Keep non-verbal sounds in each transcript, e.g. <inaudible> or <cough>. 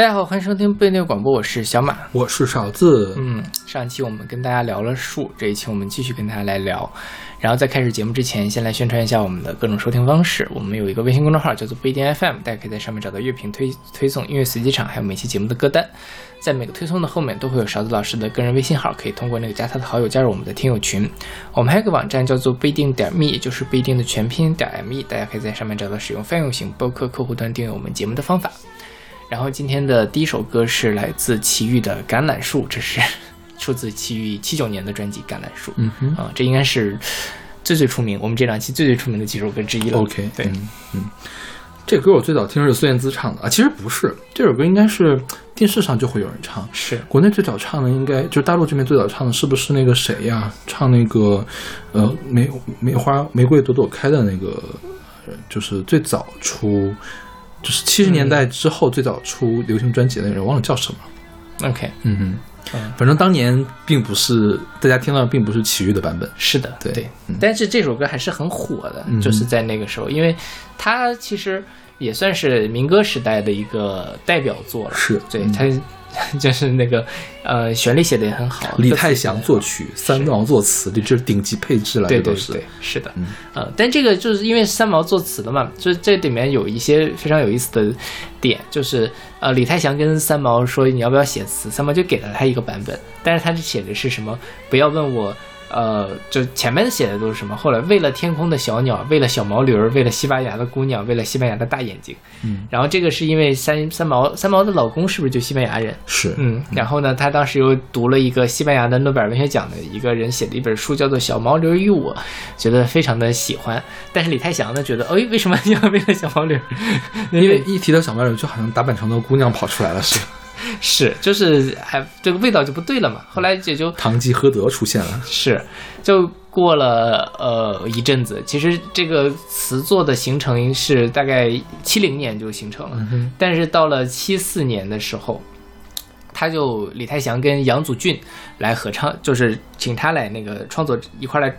大家好，欢迎收听贝内广播，我是小马，我是勺子。嗯，上一期我们跟大家聊了树，这一期我们继续跟大家来聊。然后在开始节目之前，先来宣传一下我们的各种收听方式。我们有一个微信公众号叫做不一定 FM，大家可以在上面找到乐评推推送、音乐随机场，还有每期节目的歌单。在每个推送的后面都会有勺子老师的个人微信号，可以通过那个加他的好友加入我们的听友群。我们还有个网站叫做不一定点 me，也就是不一定的全拼点 me，大家可以在上面找到使用泛用型播客客户端订阅我们节目的方法。然后今天的第一首歌是来自齐豫的《橄榄树》，这是 <laughs> 出自齐豫七九年的专辑《橄榄树》。嗯哼，啊，这应该是最最出名，我们这两期最最出名的几首歌之一了。OK，对，嗯嗯，这歌我最早听是孙燕姿唱的啊，其实不是，这首歌应该是电视上就会有人唱。是国内最早唱的应该就大陆这边最早唱的，是不是那个谁呀？唱那个呃梅梅花玫瑰朵朵开的那个，呃就是最早出，就是七十年代之后最早出流行专辑的那个人，忘了叫什么。OK，嗯哼，嗯，反正当年并不是大家听到的并不是齐豫的版本。是的，对对嗯。但是这首歌还是很火的，嗯就是在那个时候，因为它其实也算是民歌时代的一个代表作了。是嗯对它。<laughs> 就是那个，呃，旋律写的也很好。李泰祥作曲，三毛作词，这是顶级配置了，对对。对，是的，嗯呃，但这个就是因为三毛作词的嘛，就是这里面有一些非常有意思的点，就是呃，李泰祥跟三毛说你要不要写词，三毛就给了他一个版本，但是他是写的是什么？不要问我。呃，就前面写的都是什么？后来为了天空的小鸟，为了小毛驴儿，为了西班牙的姑娘，为了西班牙的大眼睛。嗯，然后这个是因为三三毛三毛的老公是不是就西班牙人？是，嗯，然后呢，他当时又读了一个西班牙的诺贝尔文学奖的一个人写的一本书，叫做《小毛驴与我》，觉得非常的喜欢。但是李泰祥呢，觉得，哎，为什么要为了小毛驴？<laughs> 因为一提到小毛驴，就好像打扮成的姑娘跑出来了，是 <laughs> 是，就是还这个味道就不对了嘛。后来也就堂吉诃德出现了。是，就过了呃一阵子，其实这个词作的形成是大概七零年就形成了，嗯，但是到了七四年的时候，他就李泰祥跟杨祖俊来合唱，就是请他来那个创作一块来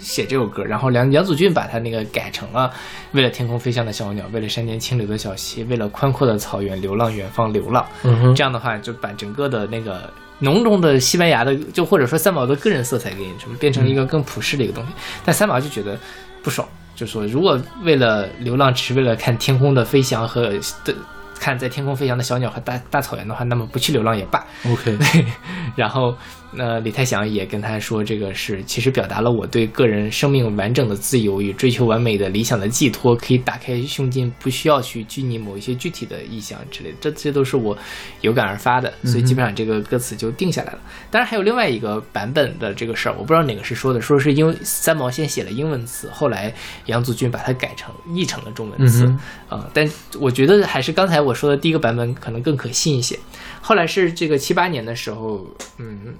写这首歌，然后梁梁祖俊把他那个改成了为了天空飞翔的小鸟，为了山间清流的小溪，为了宽阔的草原流浪远方流浪。嗯哼，这样的话，就把整个的那个浓重的西班牙的，就或者说三毛的个人色彩给什么变成一个更普世的一个东西。但三毛就觉得不爽，就说如果为了流浪，只是为了看天空的飞翔和的看在天空飞翔的小鸟和大大草原的话，那么不去流浪也罢。OK，<laughs> 然后，呃，李泰祥也跟他说，这个是其实表达了我对个人生命完整的自由与追求完美的理想的寄托，可以打开胸襟，不需要去拘泥某一些具体的意象之类的，这些都是我有感而发的，所以基本上这个歌词就定下来了。当然还有另外一个版本的这个事儿，我不知道哪个是说的，说是因为三毛先写了英文词，后来杨祖俊把它改成译成了中文词。嗯啊、但我觉得还是刚才我说的第一个版本可能更可信一些。后来是这个七八年的时候，嗯，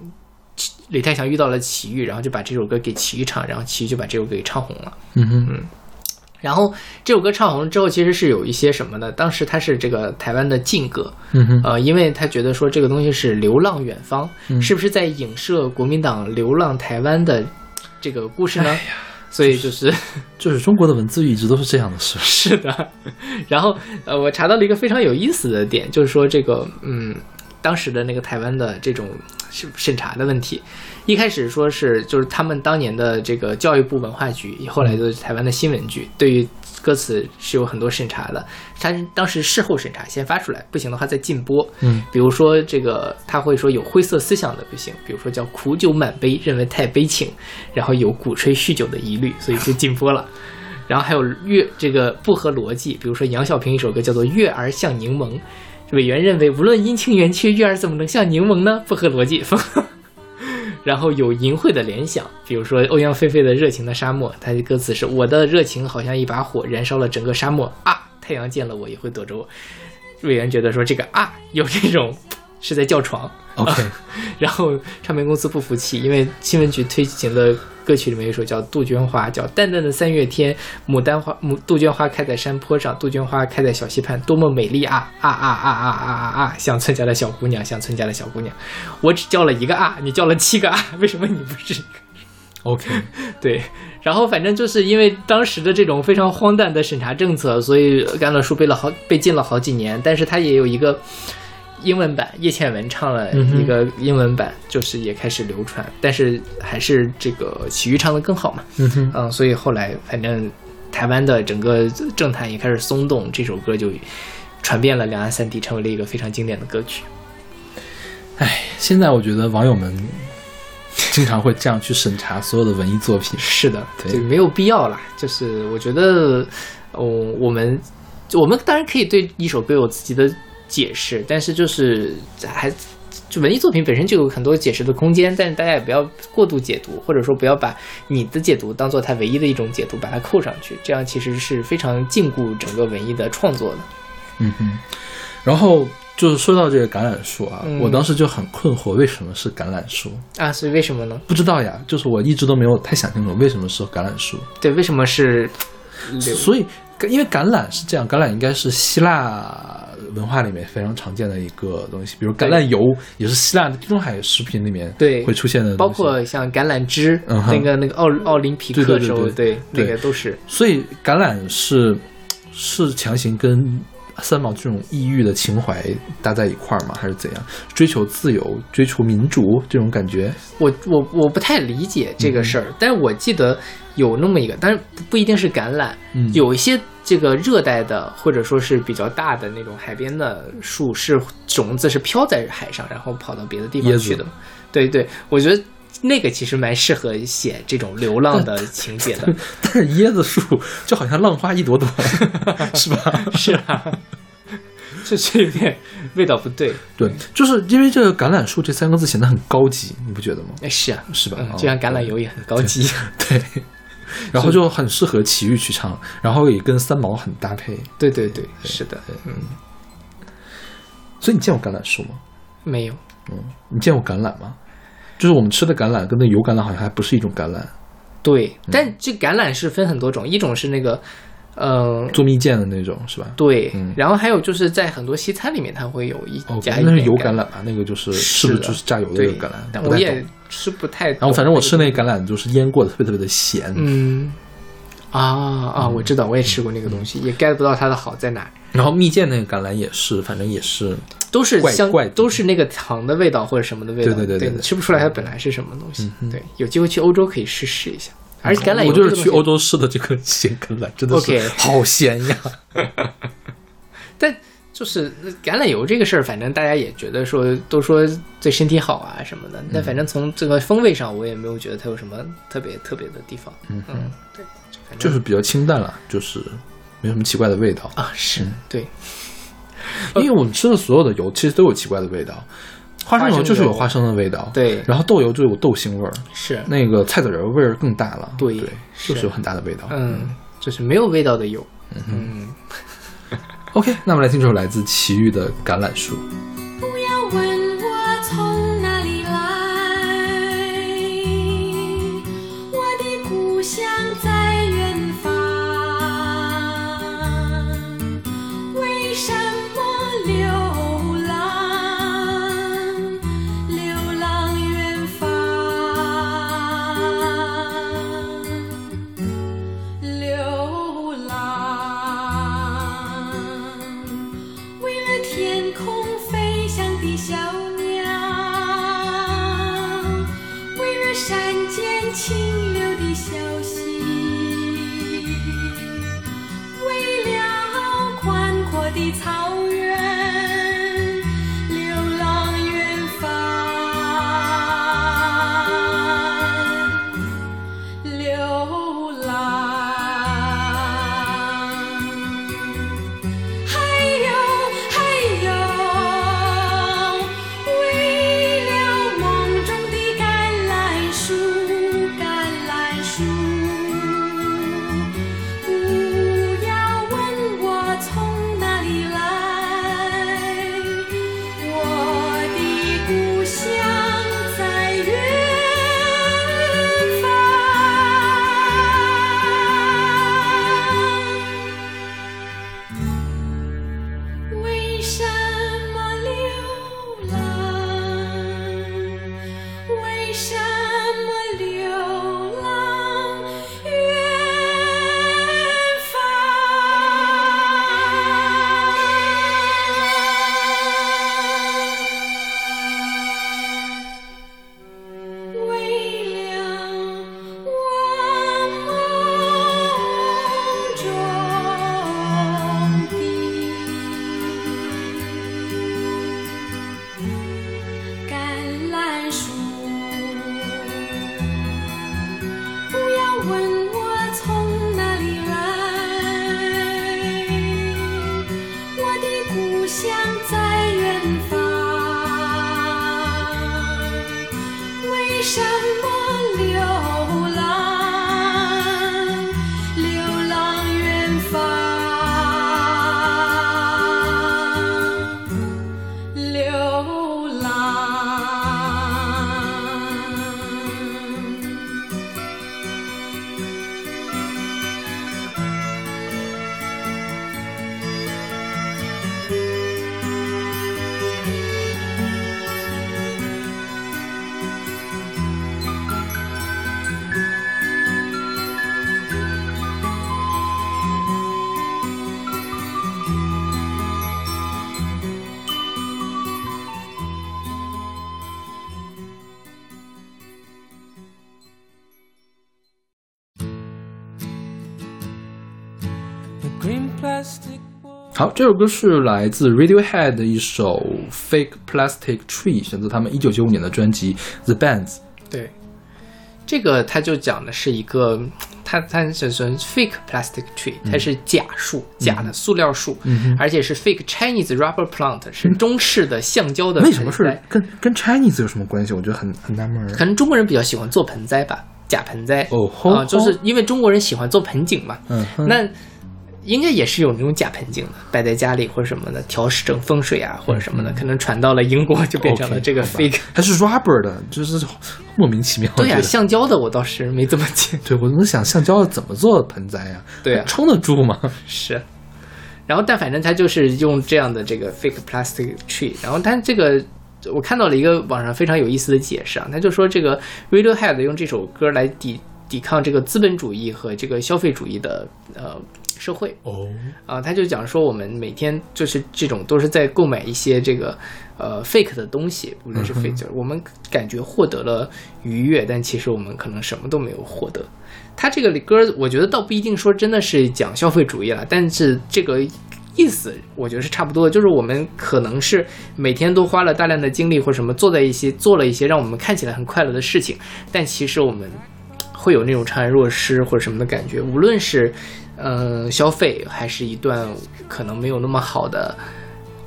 李泰祥遇到了齐豫，然后就把这首歌给齐豫唱，然后齐豫就把这首歌给唱红了。嗯哼，然后这首歌唱红了之后，其实是有一些什么呢？当时他是这个台湾的禁歌，嗯因为他觉得说这个东西是流浪远方，是不是在影射国民党流浪台湾的这个故事呢？所以就是就是中国的文字狱一直都是这样的是。<laughs> 是的，然后呃，我查到了一个非常有意思的点，就是说这个嗯，当时的那个台湾的这种审审查的问题，一开始说是就是他们当年的这个教育部文化局，后来就是台湾的新闻局，对于歌词是有很多审查的，他当时事后审查，先发出来，不行的话再禁播。嗯，比如说这个他会说有灰色思想的不行，比如说叫苦酒满杯，认为太悲情，然后有鼓吹酗酒的疑虑，所以就禁播了。然后还有月这个不合逻辑，比如说杨小平一首歌叫做《月儿像柠檬》，委员认为无论阴晴圆缺，月儿怎么能像柠檬呢？不合逻辑。然后有淫秽的联想，比如说欧阳菲菲的《热情的沙漠》，它的歌词是“我的热情好像一把火，燃烧了整个沙漠啊，太阳见了我也会躲着我”。委员觉得说这个啊有这种是在叫床，OK，<laughs> 然后唱片公司不服气，因为新闻局推行的歌曲里面有一首叫《杜鹃花》，叫淡淡的三月天，牡丹花，牡杜鹃花开在山坡上，杜鹃花开在小溪畔，多么美丽啊啊啊啊啊啊啊啊！像村家的小姑娘，像村家的小姑娘，我只叫了一个啊，你叫了七个啊，为什么你不是？OK，对，然后反正就是因为当时的这种非常荒诞的审查政策，所以甘乐树被了好被禁了好几年。但是它也有一个英文版，叶倩文唱了一个英文版，就是也开始流传，但是还是这个齐豫唱的更好嘛。嗯哼，嗯，所以后来反正台湾的整个政坛也开始松动，这首歌就传遍了两岸三地，成为了一个非常经典的歌曲。哎，现在我觉得网友们经常会这样去审查所有的文艺作品。是的，对就没有必要啦。就是我觉得，哦，我们我们当然可以对一首歌有自己的解释，但是就是还就文艺作品本身就有很多解释的空间，但是大家也不要过度解读，或者说不要把你的解读当做它唯一的一种解读，把它扣上去，这样其实是非常禁锢整个文艺的创作的。嗯哼，然后就是说到这个橄榄树啊，嗯我当时就很困惑，为什么是橄榄树？啊，所以为什么呢？不知道呀，就是我一直都没有太想清楚为什么是橄榄树。对，为什么是？所以，因为橄榄是这样，橄榄应该是希腊文化里面非常常见的一个东西，比如橄榄油也是希腊的地中海食品里面对。会出现的，包括像橄榄枝，嗯那个那个奥奥林匹克州对那对个都是。所以橄榄是是强行跟三毛这种异域的情怀搭在一块儿吗？还是怎样？追求自由、追求民主这种感觉？我我我不太理解这个事儿，但是我记得有那么一个，但是不不一定是橄榄，嗯有一些这个热带的或者说是比较大的那种海边的树，是种子是飘在海上，然后跑到别的地方去的。对对，我觉得那个其实蛮适合写这种流浪的情节的。<laughs> 但是椰子树就好像浪花一朵朵，<laughs> 是吧？是啊，这是有点味道不对。对，就是因为这个橄榄树这三个字显得很高级，你不觉得吗？哎，是啊，是吧？就像橄榄油也很高级。对，<laughs> 然后就很适合齐豫去唱，然后也跟三毛很搭配。对对对，是的，嗯，所以你见过橄榄树吗？没有。嗯你见过橄榄吗？就是我们吃的橄榄跟那油橄榄好像还不是一种橄榄，对，嗯但这橄榄是分很多种，一种是那个，呃、做蜜饯的那种是吧？对，嗯然后还有就是在很多西餐里面，它会有一哦，加一那是油橄榄吧？那个就是是是不是就是榨油的那个橄榄？但我也。吃不太懂。然后反正我吃那个橄榄就是腌过的，特别特别的咸。嗯，啊啊，我知道，我也吃过那个东嗯。西，也 get 不到它的好在哪，然后蜜饯那个橄榄也是，反正也是都是香怪，都是那个糖的味道或者什么的味道，对对对对吃不出来它本来是什么东西嗯。对，有机会去欧洲可以试试一下，而且橄榄油我就是去欧洲试的这个咸橄榄，真的是好咸呀。<laughs> 但就是橄榄油这个事儿，反正大家也觉得说都说对身体好啊什么的，但反正从这个风味上，我也没有觉得它有什么特别特别的地方。嗯。嗯，对，反正就是比较清淡了，就是没什么奇怪的味道。啊，是对，因为我们吃的所有的油其实都有奇怪的味道，花生油就是有花生的味道，对然后豆油就有豆腥味儿，是，那个菜籽油味儿更大了，对就是有很大的味道。嗯，就是没有味道的油。嗯，<laughs> OK，那我们来听这首来自齐豫的《橄榄树》。好，这首歌是来自 Radiohead 的一首《Fake Plastic Tree》，选择他们一九九五年的专辑《The Bands》。对，这个它就讲的是一个，它它选选 fake plastic tree，它是假树，假的塑料树，嗯而且是 fake Chinese rubber plant，是中式的橡胶的。为什么是跟跟 Chinese 有什么关系？我觉得很很纳闷。可能中国人比较喜欢做盆栽吧，假盆栽。哦吼啊，就是因为中国人喜欢做盆景嘛。嗯那应该也是有那种假盆景的，摆在家里或者什么的，调整风水啊或者什么的，可能传到了英国就变成了这个 fake。它是 rubber 的，就是莫名其妙。对呀、橡胶的我倒是没怎么见。<laughs> 对我怎么想橡胶怎么做盆栽呀？对啊撑得住吗？是，然后但反正他就是用这样的这个 fake plastic tree，然后但这个我看到了一个网上非常有意思的解释啊，他就说这个 Radiohead 用这首歌来抵抵抗这个资本主义和这个消费主义的呃社会。哦，啊，他就讲说我们每天就是这种都是在购买一些这个呃 fake 的东西，无论是 fake，、就是我们感觉获得了愉悦，但其实我们可能什么都没有获得。他这个歌，我觉得倒不一定说真的是讲消费主义了，但是这个意思我觉得是差不多的，就是我们可能是每天都花了大量的精力或什么，做在一些做了一些让我们看起来很快乐的事情，但其实我们会有那种怅然若失或者什么的感觉，无论是嗯、呃消费，还是一段可能没有那么好的。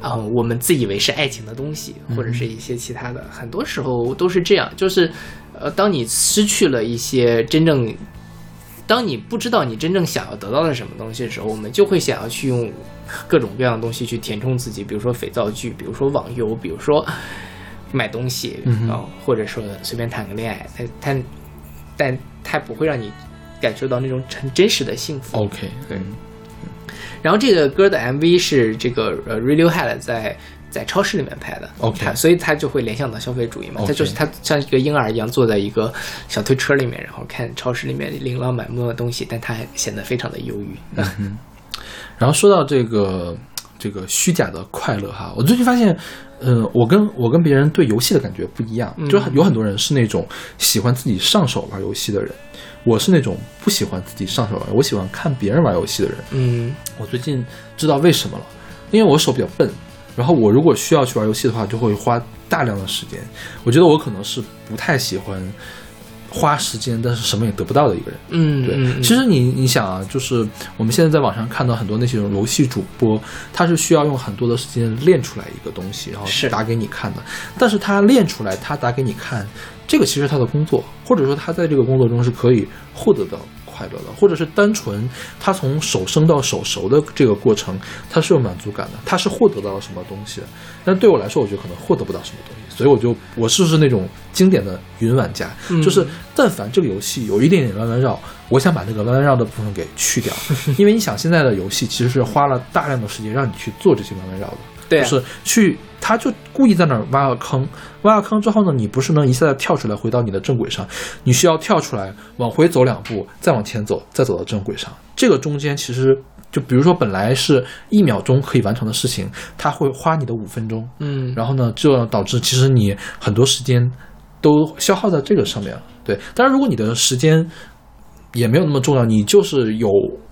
啊、我们自以为是爱情的东西，或者是一些其他的，很多时候都是这样。就是，呃，当你失去了一些真正当你不知道你真正想要得到的什么东西的时候，我们就会想要去用各种各样的东西去填充自己，比如说肥皂剧，比如说网游，比如说买东西，嗯哼然后或者说随便谈个恋爱，但但但它不会让你感受到那种很真实的幸福。OK，对。然后这个歌的 MV 是这个呃 Radiohead 在在超市里面拍的。OK 它所以他就会联想到消费主义嘛。他就是他像一个婴儿一样坐在一个小推车里面，然后看超市里面琳琅满目的东西，但他还显得非常的忧郁。嗯然后说到这个这个虚假的快乐哈，我最近发现，呃，我跟我跟别人对游戏的感觉不一样，嗯。就是有很多人是那种喜欢自己上手玩游戏的人，我是那种不喜欢自己上手玩，我喜欢看别人玩游戏的人。嗯我最近知道为什么了，因为我手比较笨，然后我如果需要去玩游戏的话，就会花大量的时间。我觉得我可能是不太喜欢花时间，但是什么也得不到的一个人。对，嗯对，其实你你想啊，就是我们现在在网上看到很多那些游戏主播，他是需要用很多的时间练出来一个东西，然后是打给你看的。但是他练出来，他打给你看，这个其实是他的工作，或者说他在这个工作中是可以获得到快乐的，或者是单纯他从手生到手熟的这个过程，他是有满足感的，他是获得到了什么东西。但对我来说，我觉得可能获得不到什么东西，所以我就我是不是那种经典的云玩家，嗯就是但凡这个游戏有一点点弯弯绕，我想把那个弯弯绕的部分给去掉，<laughs> 因为你想现在的游戏其实是花了大量的时间让你去做这些弯弯绕的，对啊就是去他就故意在那儿挖个坑，挖个坑之后呢，你不是能一下子跳出来回到你的正轨上，你需要跳出来往回走两步，再往前走，再走到正轨上。这个中间其实就比如说本来是一秒钟可以完成的事情，他会花你的五分钟，嗯，然后呢，这导致其实你很多时间都消耗在这个上面了。对，当然如果你的时间也没有那么重要，你就是有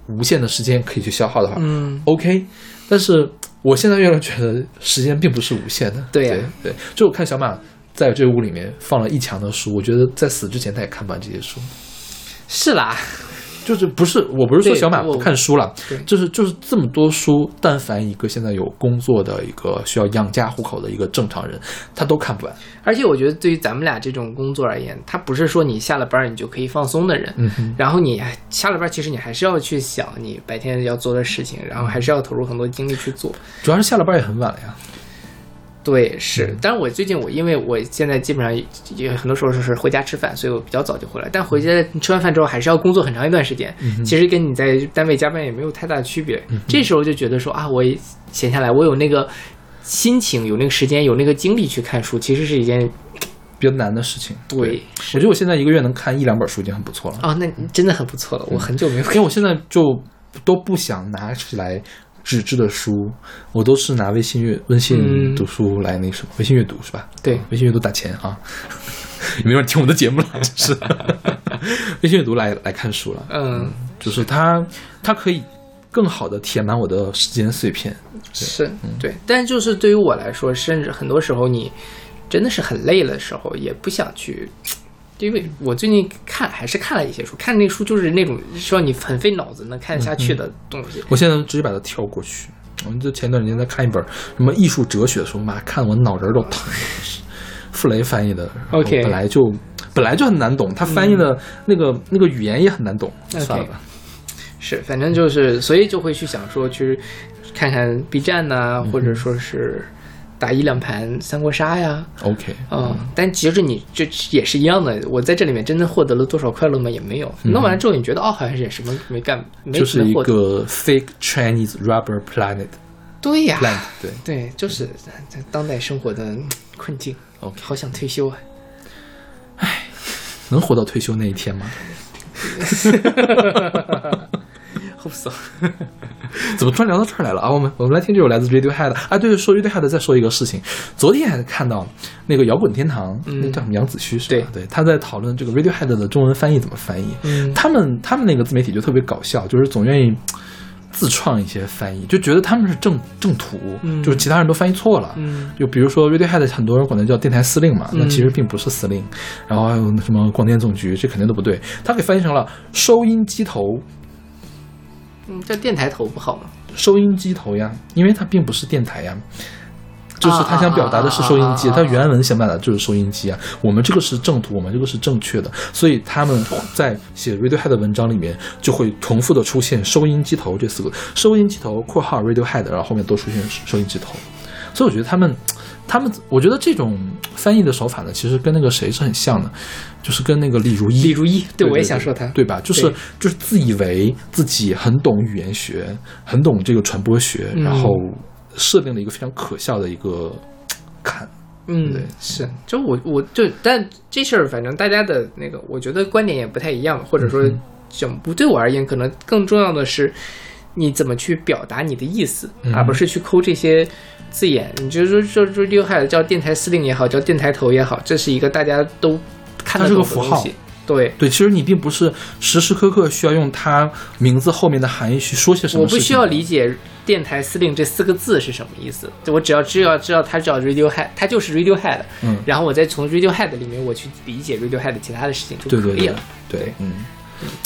无限的时间可以去消耗的话，嗯 OK。但是我现在越来越觉得时间并不是无限的。对呀对对，就我看小马在这屋里面放了一墙的书，我觉得在死之前他也看不完这些书。是啦，就是不是我不是说小马不看书了，就是就是这么多书，但凡一个现在有工作的一个需要养家糊口的一个正常人，他都看不完。而且我觉得对于咱们俩这种工作而言，他不是说你下了班你就可以放松的人，嗯哼，然后你下了班，其实你还是要去想你白天要做的事情，然后还是要投入很多精力去做。主要是下了班也很晚了呀。对，是。但是我最近我因为我现在基本上也很多时候是回家吃饭，所以我比较早就回来。但回家吃完饭之后还是要工作很长一段时间，其实跟你在单位加班也没有太大的区别。这时候就觉得说啊，我闲下来，我有那个心情、有那个时间、有那个精力去看书，其实是一件比较难的事情。对我觉得我现在一个月能看一两本书已经很不错了，啊，那真的很不错了。我很久没有因为我现在就都不想拿起来纸质的书，我都是拿微信阅微信嗯读书来那什么，微信阅读是吧？对微信阅读打钱啊，<laughs> 也没有人听我们的节目了，<laughs> 真是微信阅读来来看书了。嗯就是它，它可以更好的填满我的时间碎片。是对，但就是对于我来说，甚至很多时候你真的是很累的时候，也不想去。因为我最近看还是看了一些书，看那书就是那种需要你很费脑子能看得下去的东西。我现在直接把它跳过去。我们就前段时间在看一本什么艺术哲学的书，妈看我脑仁都疼 <laughs> 傅雷翻译的 OK 本来就本来就很难懂，他翻译的那个、那个语言也很难懂算了吧。是，反正就是，所以就会去想说去看看 B 站呐、嗯或者说是打一两盘三国杀呀。OK，嗯，但其实你这也是一样的，我在这里面真正获得了多少快乐吗？也没有。弄完了之后，你觉得哦，好像什么没干，就是一。个 fake Chinese rubber planet 对呀对对，就是在当代生活的嗯困境。，OK，好想退休啊！唉能活到退休那一天吗？<laughs> hope so。<laughs> 怎么突然聊到这儿来了啊？我们我们来听这首来自 Radiohead 的啊，对，说 Radiohead 再说一个事情，昨天还看到那个摇滚天堂，嗯那叫什么杨子胥是吧？对对，他在讨论这个 Radiohead 的中文翻译怎么翻译。嗯他们他们那个自媒体就特别搞笑，就是总愿意自创一些翻译，就觉得他们是正正途，嗯就是其他人都翻译错了。嗯就比如说 Radiohead 很多人管他叫电台司令嘛，那嗯其实并不是司令。然后还有什么广电总局，这肯定都不对，他给翻译成了收音机头。嗯，叫电台头不好吗？收音机头呀，因为它并不是电台呀，就是他想表达的是收音机，啊啊啊啊啊它原文想表达就是收音机啊。我们这个是正途，我们这个是正确的，所以他们在写 Radiohead 的文章里面就会重复的出现“收音机头”这四个，收音机头（括号 Radiohead），然后后面都出现收音机头。所以我觉得他们，他们，我觉得这种翻译的手法呢，其实跟那个谁是很像的，就是跟那个李如一。李如一，对对我也想说他。对吧？就是就是自以为自己很懂语言学，很懂这个传播学，嗯然后设定了一个非常可笑的一个坎。嗯对，是，就我我就，但这事儿反正大家的那个，我觉得观点也不太一样，或者说嗯整部对我而言，可能更重要的是你怎么去表达你的意思，嗯而不是去抠这些字眼。你就说说说 Radiohead 叫电台司令也好，叫电台头也好，这是一个大家都看得它是懂个符号的东西。对，对，其实你并不是时时刻刻需要用它名字后面的含义去说些什么。我不需要理解“电台司令”这四个字是什么意思，我只要知道知道它叫 Radiohead，它就是 Radiohead，嗯然后我再从 Radiohead 里面我去理解 Radiohead 其他的事情就对对对可以了。对，嗯。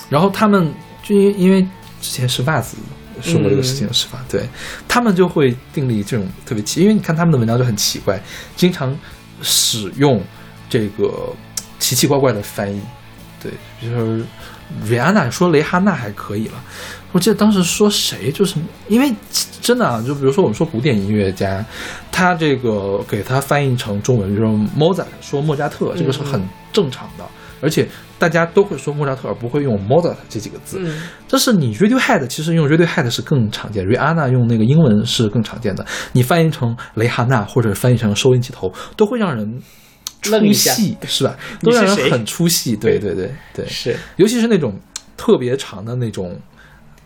然后他们就因因为之前是袜子说过这个事情是吧？对他们就会定立这种特别奇，因为你看他们的文章就很奇怪，经常使用这个奇奇怪怪的翻译。对，比如说瑞安娜说雷哈娜还可以了，我记得当时说谁，就是因为真的啊，就比如说我们说古典音乐家，他这个给他翻译成中文，比如说 Mozart 说莫扎特，这个是很正常的，而且大家都会说莫扎特，而不会用 Mozart 这几个字。嗯，这是你 Radiohead，其实用 Radiohead 是更常见，Rihanna 用那个英文是更常见的。你翻译成雷哈娜或者翻译成收音机头，都会让人出戏，是吧？都让人很出戏。对对对对，是，尤其是那种特别长的那种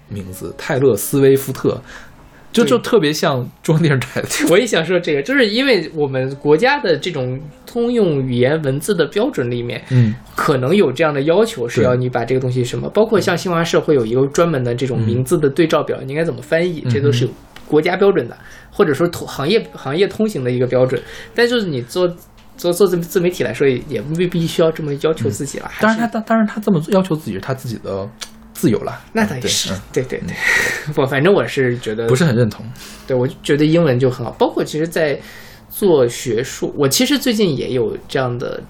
名字，泰勒·斯威夫特，就就特别像中央电视台的。<laughs> 我也想说这个，就是因为我们国家的这种通用语言文字的标准里面，嗯，可能有这样的要求，是要你把这个东西什么，包括像新华社会有一个专门的这种名字的对照表，你应该怎么翻译，这都是有国家标准的，或者说通行业行业通行的一个标准。但就是你做做做自自媒体来说，也也未必需要这么要求自己了。当然他当当然他这么要求自己是他自己的自由了。那倒也是嗯，对对对，我反正我是觉得不是很认同。对，我觉得英文就很好。包括其实，在做学术，我其实最近也有这样的，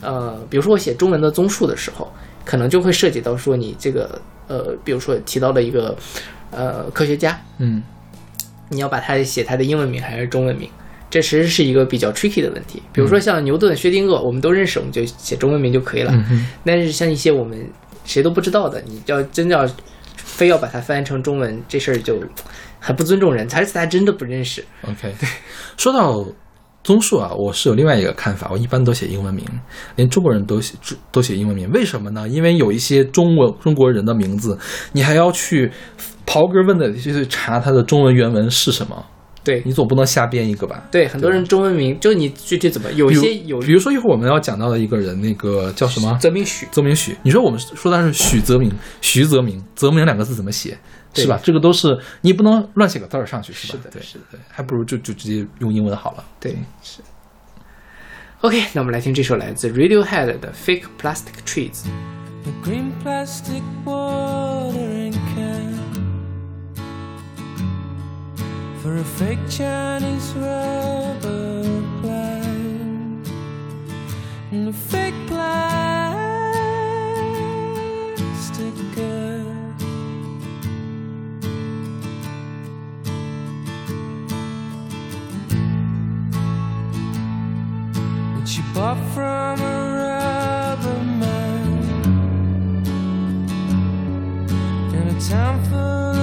呃，比如说我写中文的综述的时候，可能就会涉及到说你这个，呃，比如说提到了一个，呃，科学家，嗯你要把他写他的英文名还是中文名，这其实是一个比较 tricky 的问题。比如说像牛顿、薛定谔，我们都认识，我们就写中文名就可以了。嗯但是像一些我们谁都不知道的，你要真要非要把它翻译成中文，这事儿就很不尊重人，而且他真的不认识。OK，说到综述啊，我是有另外一个看法，我一般都写英文名，连中国人都写都写英文名，为什么呢？因为有一些中文中国人的名字，你还要去刨根问底地去查它的中文原文是什么，对你总不能瞎编一个吧？对，很多人中文名就你具体怎么有一些有比如说一会儿我们要讲到的一个人，那个叫什么？泽明许，泽明许，你说我们说他是许泽明，徐泽明，泽明两个字怎么写？对是吧？这个都是你不能乱写个字儿上去，是吧？对是的是的对，还不如就就直接用英文好了。对，是。OK，那我们来听这首来自 Radiohead 的《Fake Plastic Trees》。A green plastic watering for a fake Chinese rubber plant and a fake plastic girl. That she bought from a rubber man in a town full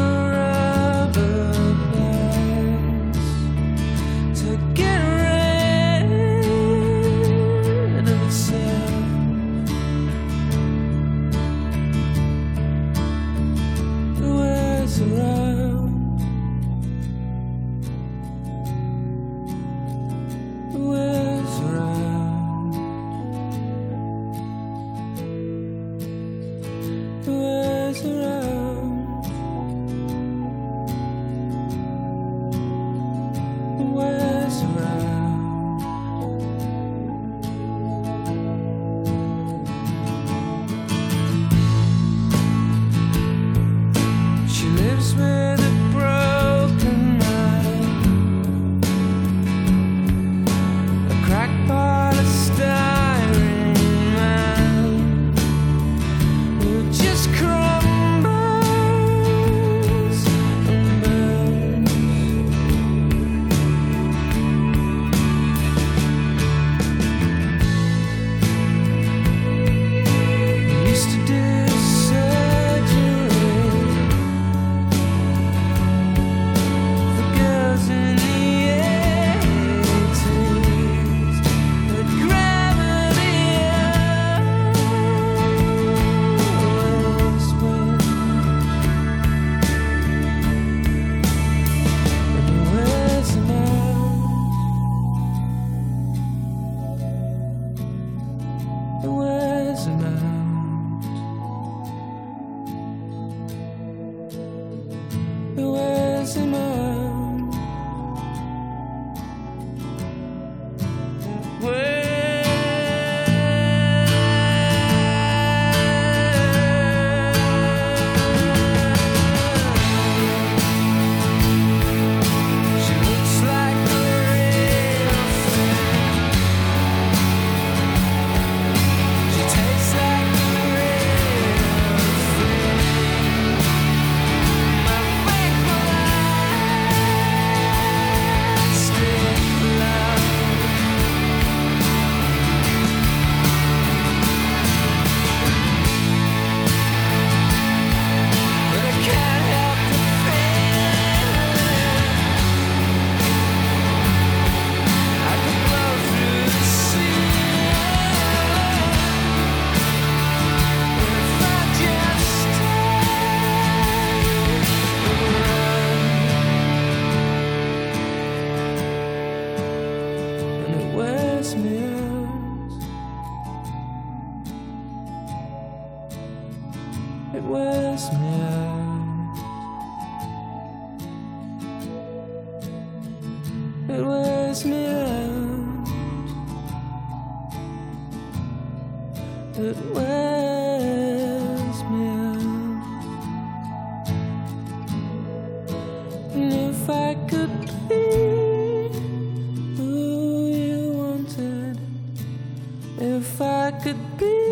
could be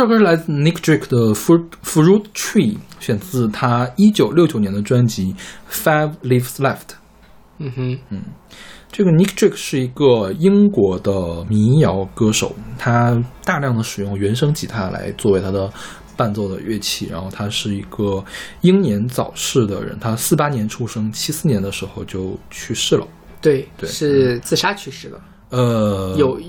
这首歌是来自 Nick Drake 的 Fruit Fruit Tree，选自他一九六九年的专辑 Five Leaves Left。嗯哼，嗯这个 Nick Drake 是一个英国的民谣歌手，他大量的使用原声吉他来作为他的伴奏的乐器，然后他是一个英年早逝的人，他四八年出生，七四年的时候就去世了。对，对是自杀去世的，呃，有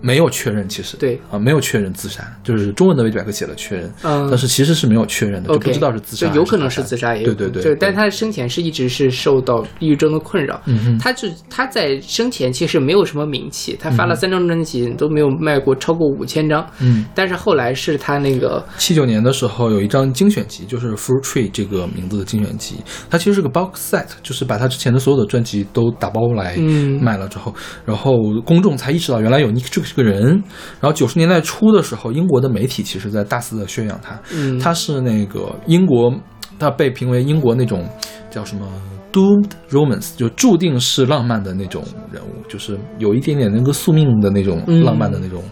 没有确认？其实。对。啊，没有确认自杀，就是中文的维基百科写了确认，嗯。但是其实是没有确认的，就不知道是自杀就有可能是自杀，也有对对对，但对。他生前是一直是受到抑郁症的困扰。嗯嗯他就他在生前其实没有什么名气，他发了三张专辑都没有卖过超过五千张。嗯，但是后来是他那个七九年的时候有一张精选集，就是 Fruit Tree 这个名字的精选集，它其实是个 box set，就是把他之前的所有的专辑都打包来嗯。卖了之后，然后公众才意识到原来有 Nick Drake 这个人。然后九十年代初的时候，英国的媒体其实在大肆的宣扬他，嗯他是那个英国，他被评为英国那种叫什么 doomed romance，就注定是浪漫的那种人物，就是有一点点那个宿命的那种嗯浪漫的那种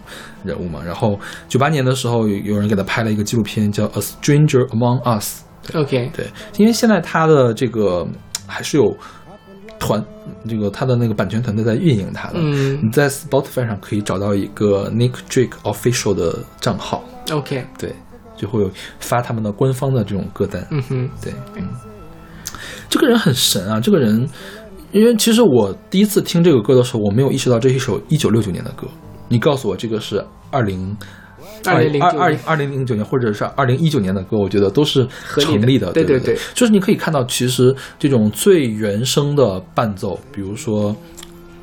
人物嘛。然后九八年的时候，有有人给他拍了一个纪录片，叫《A Stranger Among Us》。OK 对，因为现在他的这个还是有团，这个他的那个版权团队在运营他的。嗯你在 Spotify 上可以找到一个 Nick Drake Official 的账号，OK 对，就会有发他们的官方的这种歌单。嗯哼对，嗯，这个人很神啊！这个人，因为其实我第一次听这个歌的时候，我没有意识到这是一首一九六九年的歌。你告诉我这个是二零2009二二二零零九年或者是二零一九年的歌，我觉得都是成立的。对对对就是你可以看到，其实这种最原声的伴奏，比如说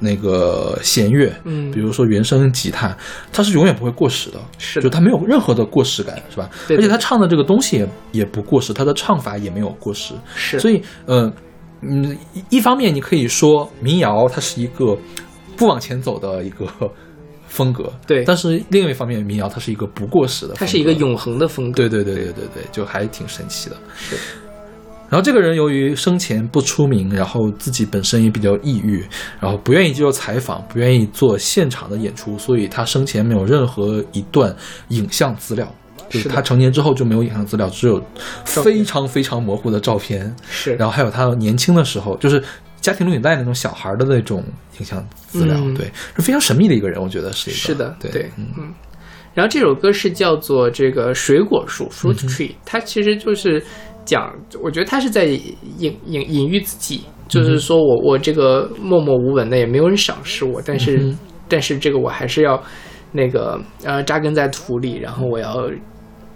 那个弦乐，嗯比如说原声吉他，它是永远不会过时的，是的就它没有任何的过时感，是吧？对对而且他唱的这个东西也也不过时，他的唱法也没有过时，是所以，呃，嗯，一一方面你可以说民谣它是一个不往前走的一个风格，对。但是另一方面，民谣它是一个不过时的，它是一个永恒的风格。对对对对对对，就还挺神奇的。是。然后这个人由于生前不出名，然后自己本身也比较抑郁，然后不愿意接受采访，不愿意做现场的演出，所以他生前没有任何一段影像资料。就是他成年之后就没有影像资料，只有非常非常模糊的照片，是，然后还有他年轻的时候，就是家庭录影带那种小孩的那种影像资料，嗯。对，是非常神秘的一个人，我觉得是一个，是的，对对，嗯。嗯。然后这首歌是叫做这个水果树 （fruit 嗯 tree），、它其实就是讲，我觉得它是在隐隐隐喻自己，就是说我我这个默默无闻的，也没有人赏识我，但是、嗯但是这个我还是要那个呃扎根在土里，然后我要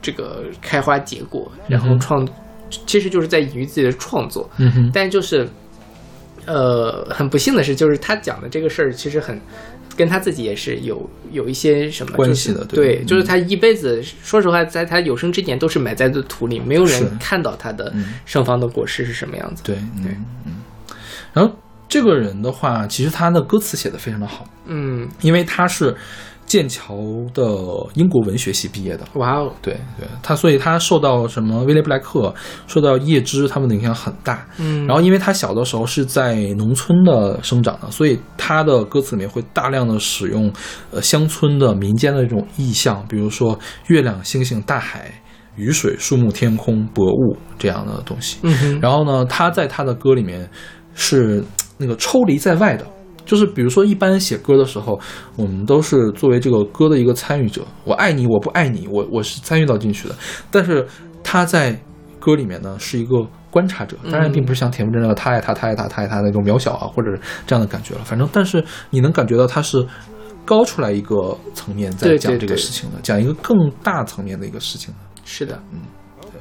这个开花结果，然后创，其实就是在隐喻自己的创作。嗯哼，但就是，呃，很不幸的是，就是他讲的这个事儿，其实很跟他自己也是有有一些什么关系的对，就是他一辈子，说实话，在他有生之年都是埋在土里，没有人看到他的嗯盛放的果实是什么样子。对，对。嗯嗯。然后这个人的话，其实他的歌词写的非常的好，嗯，因为他是剑桥的英国文学系毕业的。哇哦，对对，他所以他受到什么威廉布莱克、受到叶芝他们的影响很大。嗯，然后因为他小的时候是在农村的生长的，所以他的歌词里面会大量的使用呃乡村的民间的这种意象，比如说月亮、星星、大海、雨水、树木、天空、薄雾这样的东西。嗯，然后呢，他在他的歌里面是那个抽离在外的，就是比如说一般写歌的时候，我们都是作为这个歌的一个参与者，我爱你，我不爱你，我我是参与到进去的。但是他在歌里面呢是一个观察者，当然并不是像田馥甄那个他爱他，他爱他，他爱他那种渺小啊，或者是这样的感觉了。反正，但是你能感觉到他是。高出来一个层面在讲这个对对对事情的，讲一个更大层面的一个事情是的。嗯，对，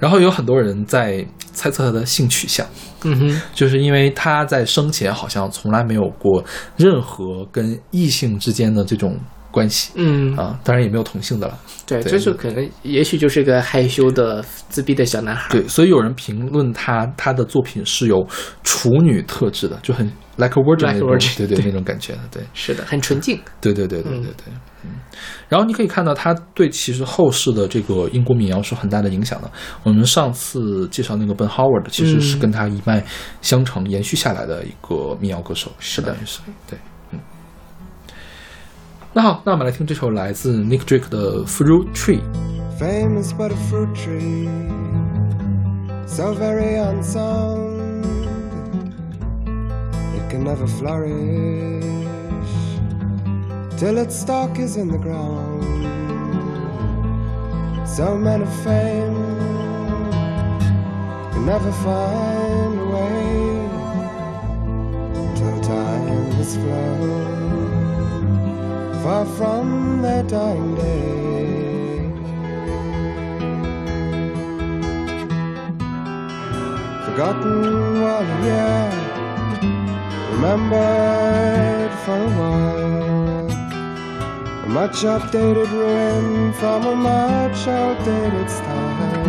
然后有很多人在猜测他的性取向，嗯哼，就是因为他在生前好像从来没有过任何跟异性之间的这种关系嗯，啊，当然也没有同性的了。对，对就是可能，也许就是个害羞的、自闭的小男孩。对，所以有人评论他他的作品是有处女特质的，就很 like a virgin like a virgin 对对对那种感觉，对是的，很纯净。对对对对对嗯对。嗯，然后你可以看到他对其实后世的这个英国民谣是很大的影响的。我们上次介绍那个 Ben Howard，其实是嗯跟他一脉相承延续下来的一个民谣歌手，是的是对。嗯，那好，那我们来听这首来自 Nick Drake 的《Fruit Tree》。famous but a fruit tree, so very unsound. Can never flourish till its stalk is in the ground. So men of fame can never find a way till time has flown far from their dying day. Forgotten while yeah, remembered for a while. A much updated ruin from a much outdated style.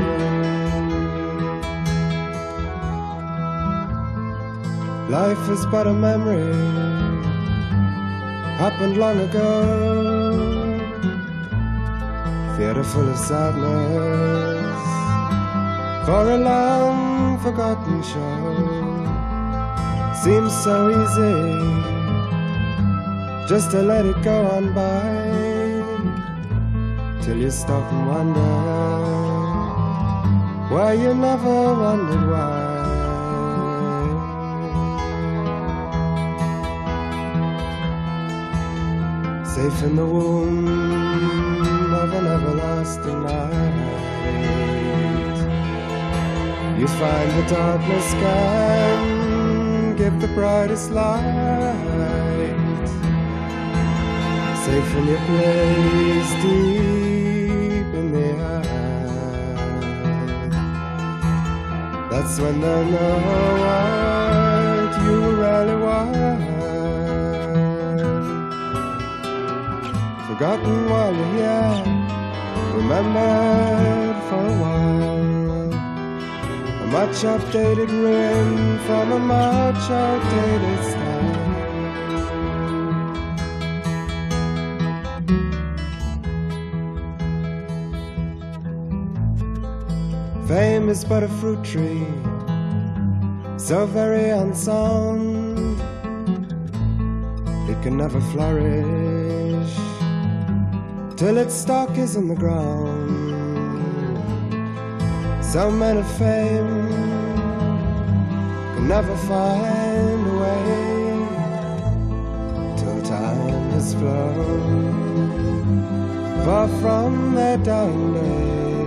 Life is but a memory, happened long ago. Theatre full of sadness for a long forgotten. Seems so easy just to let it go on by till you stop and wonder why you never wondered why. Safe in the womb of an everlasting night. You find the darkness can give the brightest light. Safe in your place deep in the earth. That's when they'll know what you really want. Forgotten while you're here, remembered for a while. A much updated ruin from a much outdated style. Fame is but a fruit tree, so very unsound. It can never flourish till its stalk is in the ground. Some men of fame can never find a way till time has flown far from their dying day.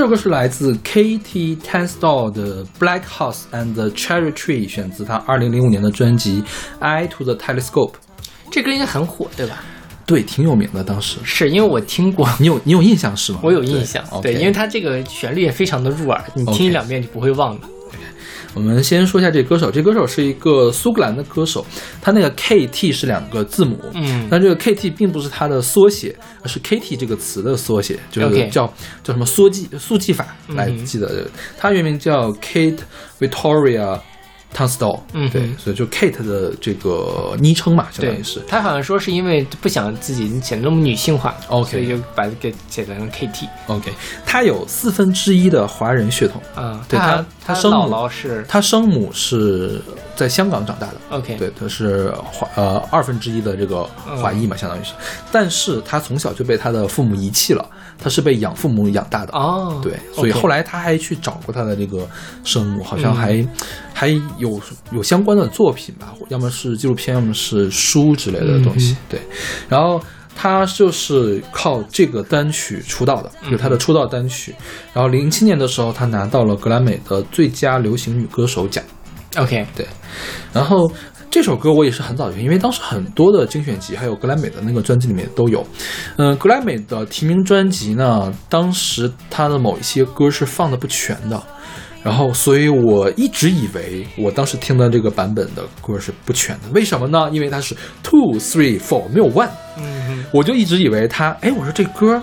这首歌是来自 KT Tenstall 的《Black House and the Cherry Tree》，选自他二零零五年的专辑《Eye to the Telescope》。这歌应该很火，对吧？对，挺有名的，当时。是因为我听过，<laughs> 你有你有印象是吗？我有印象，对，因为它这个旋律也非常的入耳，你听一两遍就不会忘的。我们先说一下这歌手，这歌手是一个苏格兰的歌手，他那个 KT 是两个字母，嗯但这个 KT 并不是他的缩写，而是 KT 这个词的缩写，就是叫叫什么缩记速记法来记得的。他原名叫 Kate Victoria Tunstall，嗯对，所以就 Kate 的这个昵称嘛，相当于是。他好像说是因为不想自己显得那么女性化 OK 所以就把它给写成 KT OK，他有四分之一的华人血统，啊。对他他生母姥是他生母是在香港长大的。OK，对，他是华呃二分之一的这个华裔嘛，相当于是，但是他从小就被他的父母遗弃了，他是被养父母养大的。哦，对，所以后来他还去找过他的这个生母，好像嗯还、还有有相关的作品吧，要么是纪录片，要么是书之类的东西。嗯对，然后他就是靠这个单曲出道的，就是他的出道单曲。然后零七年的时候，他拿到了格莱美的最佳流行女歌手奖。OK，对，然后这首歌我也是很早就听，因为当时很多的精选集还有格莱美的那个专辑里面都有。嗯、格莱美的提名专辑呢，当时它的某一些歌是放的不全的。然后，所以我一直以为我当时听的这个版本的歌是不全的，为什么呢？因为它是 two three four 没有 one，嗯我就一直以为它，哎，我说这歌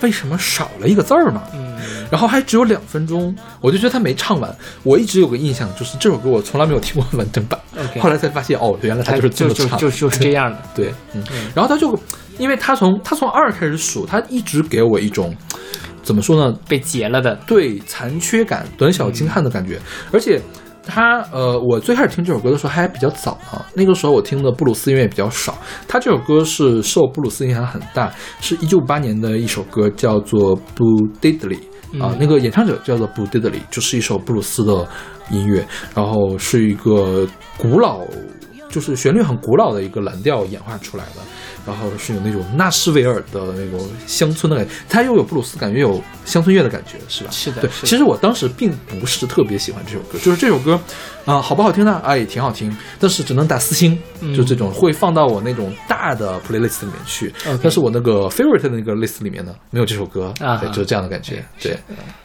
为什么少了一个字儿嘛？嗯然后还只有两分钟，我就觉得他没唱完。我一直有个印象，就是这首歌我从来没有听过完整版后来才发现，哦，原来他就是这就么唱，就就就是这样的。<laughs> 对，嗯。然后他就，因为他从他从二开始数，他一直给我一种怎么说呢？被截了的，对残缺感、短小精悍的感觉，而且。他呃，我最开始听这首歌的时候还比较早啊，那个时候我听的布鲁斯音乐比较少。他这首歌是受布鲁斯影响很大，是一九八年的一首歌，叫做《Blue Diddley》啊，那个演唱者叫做 b u Diddley，就是一首布鲁斯的音乐，然后是一个古老，就是旋律很古老的一个蓝调演化出来的。然后是有那种纳什维尔的那种乡村的感觉，它又有布鲁斯感觉，又有乡村乐的感觉，是吧？是的是的其实我当时并不是特别喜欢这首歌，就是这首歌，啊、好不好听呢？哎，也挺好听，但是只能打四星，嗯就这种会放到我那种大的 playlist 里面去。但是我那个 favorite 的那个 list 里面呢，没有这首歌，啊对，就是这样的感觉。对，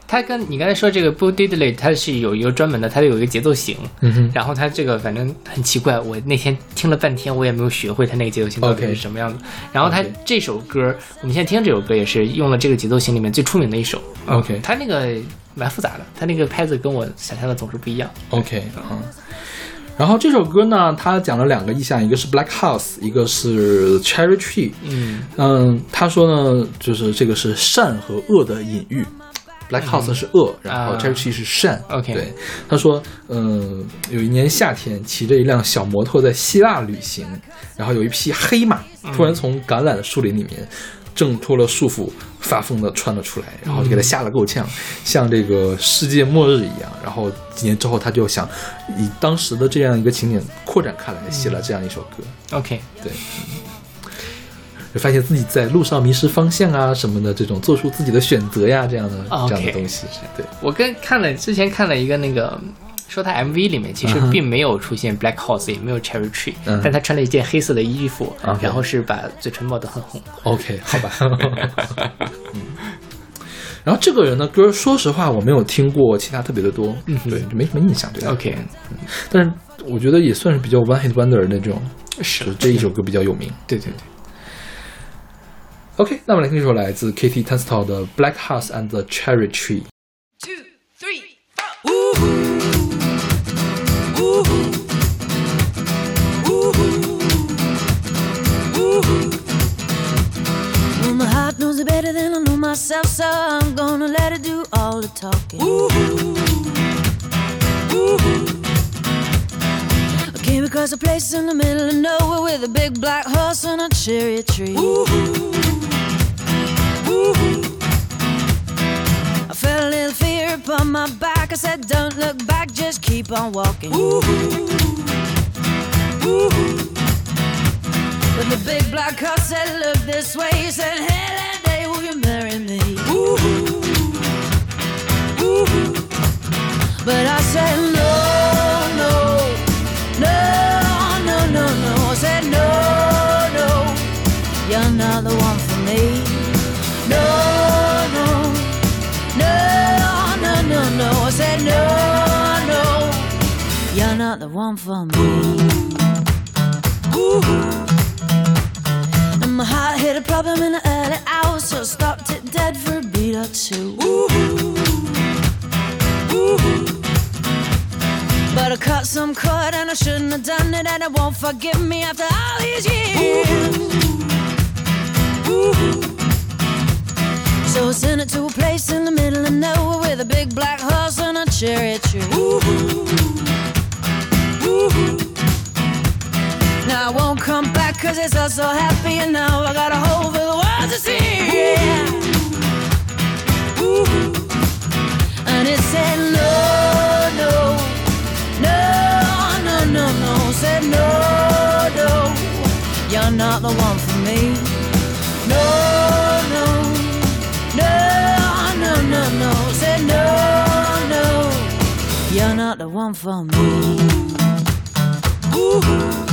他跟你刚才说这个 Bo Diddley，它是有一个专门的，它有一个节奏型，嗯哼，然后它这个反正很奇怪，我那天听了半天，我也没有学会它那个节奏型到底是什么样子。然后它这首歌，我们现在听这首歌也是用了这个节奏型里面最出名的一首。OK 它那个蛮复杂的，他那个拍子跟我想象的总是不一样。OK，嗯。然后这首歌呢，他讲了两个意象，一个是 Black House，一个是 Cherry Tree。嗯嗯，他说呢，就是这个是善和恶的隐喻。Black House 是恶，然后啊 Cherry Tree 是善。OK 对，他说，嗯，有一年夏天，骑着一辆小摩托在希腊旅行，然后有一匹黑马突然从橄榄树林里面挣脱了束缚，发疯的窜了出来，然后就给他吓得够呛，像这个世界末日一样。然后几年之后，他就想以当时的这样一个情景扩展开来，写了这样一首歌。，OK，对，就发现自己在路上迷失方向啊什么的，这种做出自己的选择呀，这样的、啊这样的东西。对，我跟看了之前看了一个那个。说他 MV 里面其实并没有出现 Black House，也没有 Cherry Tree，、嗯但他穿了一件黑色的衣服然后是把嘴唇抹得很红。OK，好吧。<laughs> 嗯，然后这个人的歌，说实话我没有听过其他特别的多，嗯对，就没什么印象对他。OK，但是我觉得也算是比较 one hit wonder 的那种，是就是这一首歌比较有名。对对对。OK，那我们来听一首来自 KT Tunstall 的《Black House and the Cherry Tree》。Myself, so I'm gonna let it do all the talking. I came across a place in the middle of nowhere with a big black horse and a cherry tree. I felt a little fear upon my back. I said, Don't look back, just keep on walking. But the big black horse said, Look this way. He said, Hey, But I said, No, no, no, no, no, no. I said, No, no, you're not the one for me. No, no, no, no, no, no. I said, No, no, you're not the one for me. And my heart hit a problem in the early hours, so I stopped it dead for a beat or two. But I cut some cord and I shouldn't have done it, and it won't forgive me after all these years. So send it to a place in the middle of nowhere with a big black horse and a cherry tree. Now I won't come back cause it's all so happy and now I got a hole for the world to see. Yeah. And it said no, No, no, you're not the one for me. No, no, no, no, no, no. Said no, no, you're not the one for me. I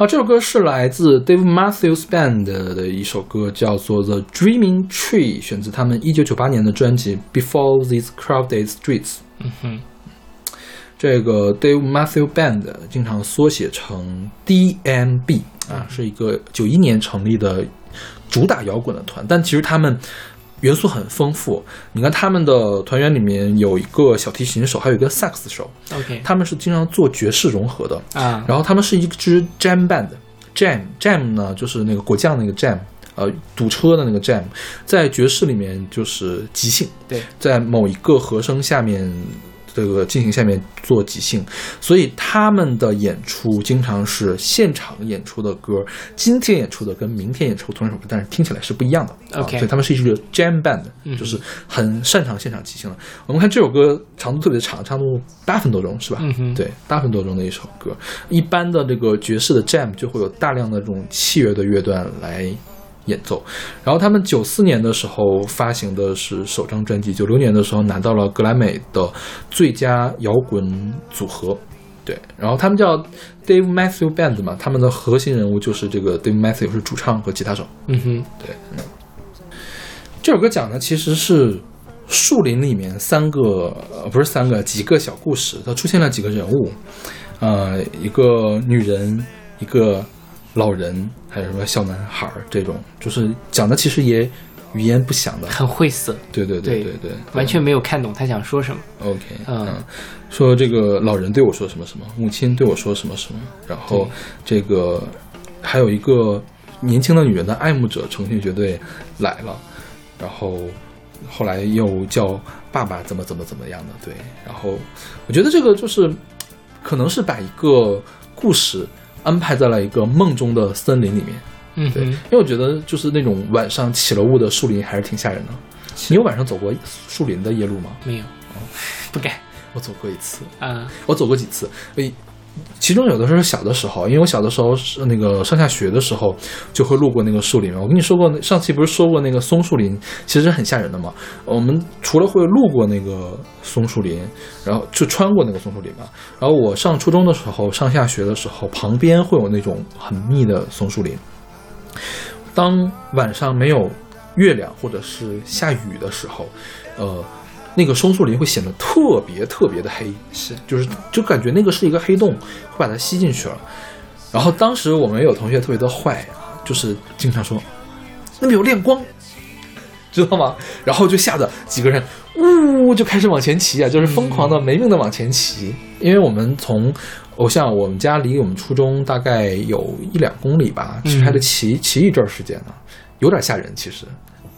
好，这首歌是来自 Dave Matthews Band 的一首歌，叫做《The Dreaming Tree》，选自他们一九九八年的专辑《Before These Crowded Streets》。嗯哼，这个 Dave Matthews Band 经常缩写成 DMB 啊，是一个九一年成立的主打摇滚的团，但其实他们元素很丰富。你看他们的团员里面有一个小提琴手，还有一个萨克斯手，OK 他们是经常做爵士融合的。啊，然后他们是一支 jam band，jam jam 呢就是那个果酱那个 jam，呃，堵车的那个 jam，在爵士里面就是即兴，对，在某一个和声下面。这个进行下面做即兴，所以他们的演出经常是现场演出的歌，今天演出的跟明天演出同一首歌，但是听起来是不一样的。啊 OK 所以他们是一支 jam band，就是很擅长现场即兴的。我们看这首歌长度特别长，长度八分多钟是吧？嗯哼对，八分多钟的一首歌。一般的这个爵士的 jam 就会有大量的这种器乐的乐段来演奏。然后他们九四年的时候发行的是首张专辑，九六年的时候拿到了格莱美的最佳摇滚组合。对，然后他们叫 Dave Matthew Band 嘛，他们的核心人物就是这个 Dave Matthew 是主唱和吉他手。嗯哼，对，嗯，这首歌讲的其实是树林里面三个呃不是三个几个小故事，它出现了几个人物，呃，一个女人，一个老人，还有什么小男孩儿这种，就是讲的其实也语言不详的，很晦涩，对对对对对对，完全没有看懂他想说什么。OK，嗯嗯，说这个老人对我说什么什么，母亲对我说什么什么，然后这个还有一个年轻的女人的爱慕者诚信乐队来了，然后后来又叫爸爸怎么怎么怎么样的，对，然后我觉得这个就是可能是把一个故事安排在了一个梦中的森林里面，对，嗯对因，为我觉得就是那种晚上起了雾的树林还是挺吓人的。你有晚上走过树林的夜路吗？没有，不敢。我走过一次，啊。我走过几次，诶，其中有的时候是小的时候，因为我小的时候是那个上下学的时候就会路过那个树林。我跟你说过，上期不是说过那个松树林其实很吓人的嘛。我们除了会路过那个松树林，然后就穿过那个松树林嘛。然后我上初中的时候，上下学的时候，旁边会有那种很密的松树林。当晚上没有月亮或者是下雨的时候，呃，那个松树林会显得特别特别的黑，是就是就感觉那个是一个黑洞，会把它吸进去了。然后当时我们有同学特别的坏啊，就是经常说那边有亮光，知道吗？然后就吓得几个人呜就开始往前骑啊，就是疯狂的没命的往前骑。因为我们从偶像我们家离我们初中大概有一两公里吧，其实还得骑骑一阵儿时间呢，有点吓人其实。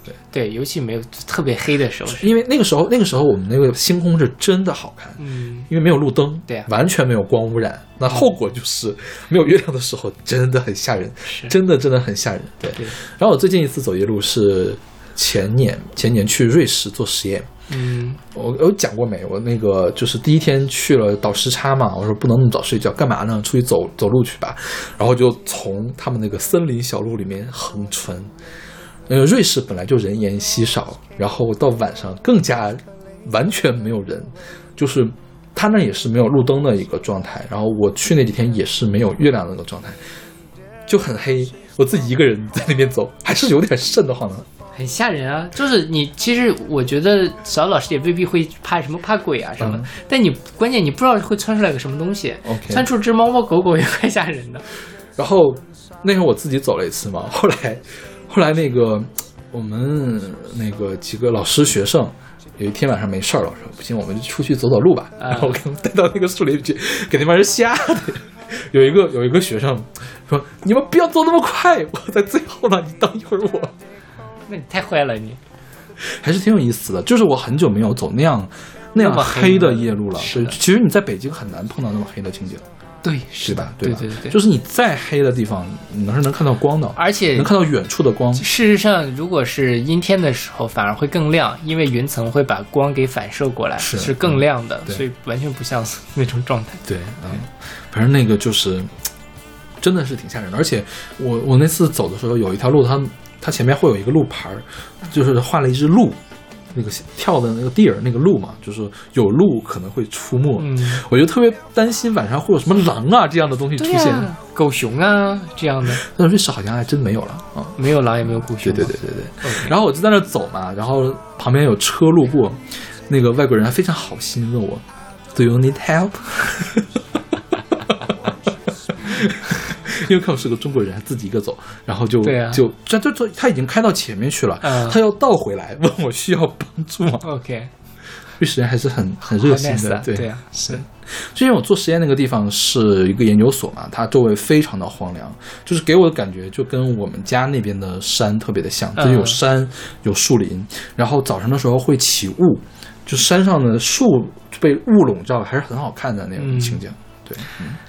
对对，尤其没有特别黑的时候，因为那个时候，那个时候我们那个星空是真的好看，嗯，因为没有路灯，对啊完全没有光污染。那后果就是没有月亮的时候，真的很吓人，是真的真的很吓人。对。对，然后我最近一次走夜路是前年前年去瑞士做实验。嗯我有讲过没？我那个就是第一天去了倒时差嘛，我说不能那么早睡觉，干嘛呢？出去走走路去吧。然后就从他们那个森林小路里面横穿。呃，瑞士本来就人烟稀少，然后到晚上更加完全没有人，就是他那也是没有路灯的一个状态。然后我去那几天也是没有月亮的那个状态，就很黑。我自己一个人在那边走，还是有点瘆得慌的。很吓人啊！就是你，其实我觉得小老师也未必会怕什么怕鬼啊什么，嗯但你关键你不知道会窜出来个什么东西 OK 窜出只猫猫狗狗也 <laughs> 怪吓人的。然后那时候我自己走了一次嘛，后来后来那个我们那个几个老师学生。有一天晚上没事儿了，我说不行，我们就出去走走路吧。啊然后 <laughs> 我给他们带到那个树林里去，给那帮人吓的。有一个有一个学生说：“你们不要走那么快，我在最后呢，你等一会儿我。<laughs> 那你太坏了你。”还是挺有意思的，就是我很久没有走那样那么黑黑的的夜路了。是其实你在北京很难碰到那么黑的情景，对，是吧？吧？对对对，就是你再黑的地方，你能是能看到光的，而且能看到远处的光。事实上，如果是阴天的时候，反而会更亮，因为云层会把光给反射过来，是更亮的，对所以完全不像那种状态。对，嗯，反正那个就是真的是挺吓人的。而且我我那次走的时候，有一条路，它它前面会有一个路牌儿，就是画了一只鹿，那个跳的那个地儿那个路嘛，就是有鹿可能会出没。嗯，我就特别担心晚上会有什么狼啊这样的东西出现。狗熊啊这样的，<laughs> 但瑞士好像还真没有了啊。没有狼也没有狗熊。对对对对对。然后我就在那走嘛，然后旁边有车路过，那个外国人还非常好心问我，Do you need help？<laughs> 因为看我是个中国人，自己一个走，然后就就这这这他已经开到前面去了，嗯他要倒回来问我需要帮助吗？OK，瑞士人还是很很热心的，啊对对啊是。就因为我做实验那个地方是一个研究所嘛，它周围非常的荒凉，就是给我的感觉就跟我们家那边的山特别的像，就是有嗯山有树林，然后早上的时候会起雾，就山上的树被雾笼罩，还是很好看的那种嗯情景。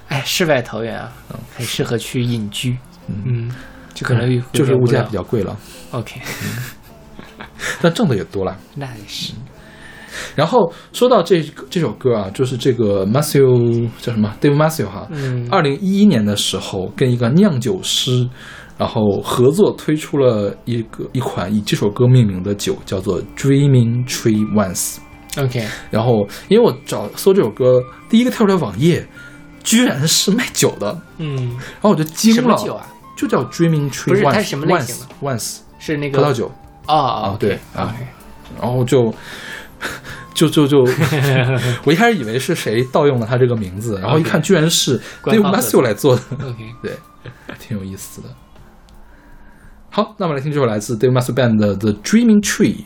哎，世外桃源啊，很适合去隐居。嗯，就可能就是物价比较较贵了，OK，但挣的也多了。<laughs> 那也是。然后说到这这首歌啊，就是这个 Matthew 叫什么？Dave Matthew 哈，嗯。二零一一年的时候跟一个酿酒师，然后合作推出了一个一款以这首歌命名的酒，叫做 Dreaming Tree Once。OK，然后因为我找搜这首歌，第一个跳出来网页，居然是卖酒的，嗯，然后我就惊了，什么酒啊？就叫 Dreaming Tree。不是它是什么类型的 Once 是那个葡萄酒。哦啊对啊然后就就就 <laughs> 就，<laughs> 我一开始以为是谁盗用了他这个名字，然后一看居然是官 Dave Matthew 来做的，OK，<laughs> 对，挺有意思的。好，那我们来听这首来自 Dave Matthew Band 的《The Dreaming Tree》。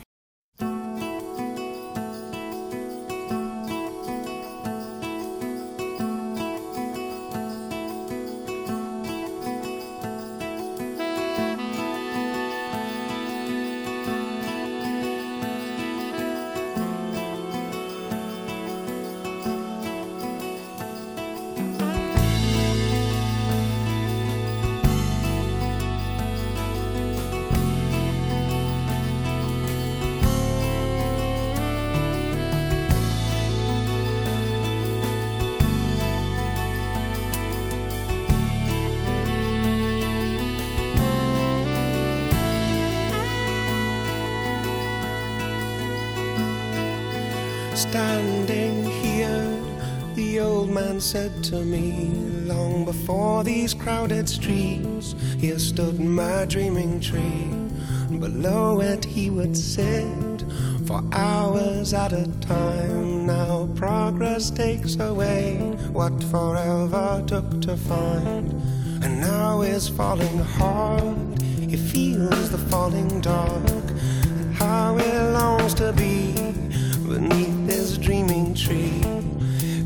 At a time. Now progress takes away what forever took to find. And now is falling hard, he feels the falling dark. How he longs to be beneath this dreaming tree.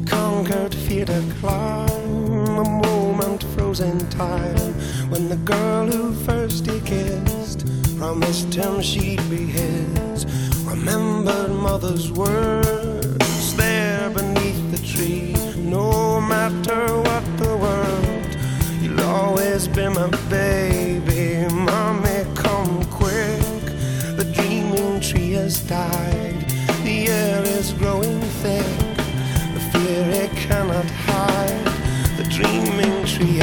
Conquered fear to climb, a moment frozen time. When the girl who first he kissed promised him she'd be his. Remembered mother's words there beneath the tree. No matter what the world, you'll always be my baby. Mommy, come quick. The dream has died. The air is growing thick. The fear it cannot hide. The dreaming tree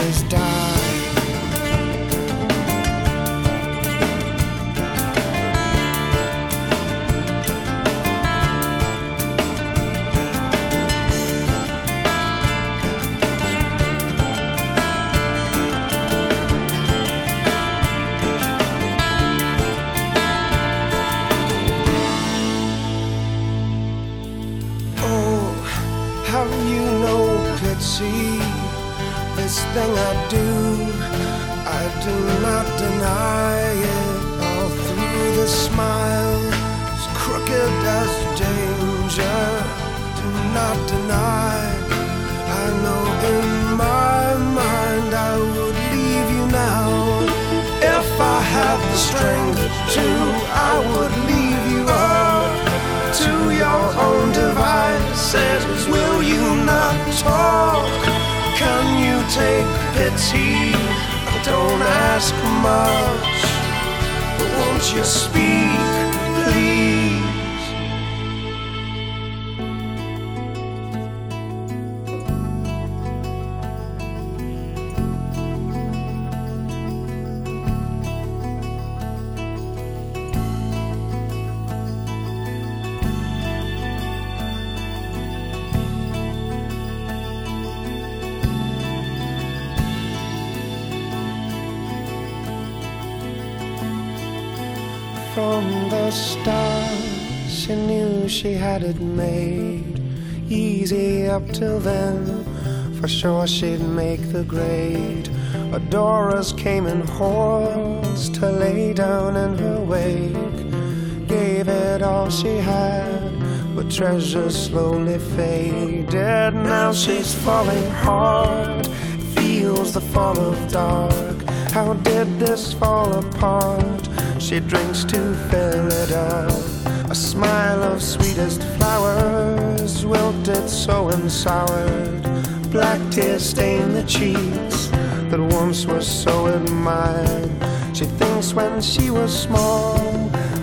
do not deny it. All through the smile, as crooked as danger. Do not deny. I know in my mind I would leave you now. If I had the strength to, I would leave you up to your own devices. Will you not talk? Can you take pity? Don't ask much, but won't you speak, she had it made easy up till then. For sure, she'd make the grade. Adorers came in hordes to lay down in her wake. Gave it all she had, but treasures slowly faded. Now she's falling hard, feels the fall of dark. How did this fall apart? She drinks to fill it up. A smile of sweetest flowers, wilted so and soured. Black tears stain the cheeks that once were so admired. She thinks when she was small,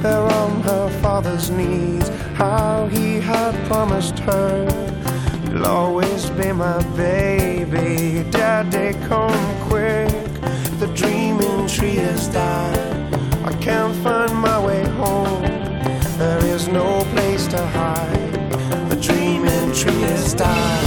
there on her father's knees, how he had promised her, You'll always be my baby. Daddy, come quick. The dreaming tree has died. I can't find my way home. There is no place to hide. The dreaming tree has died.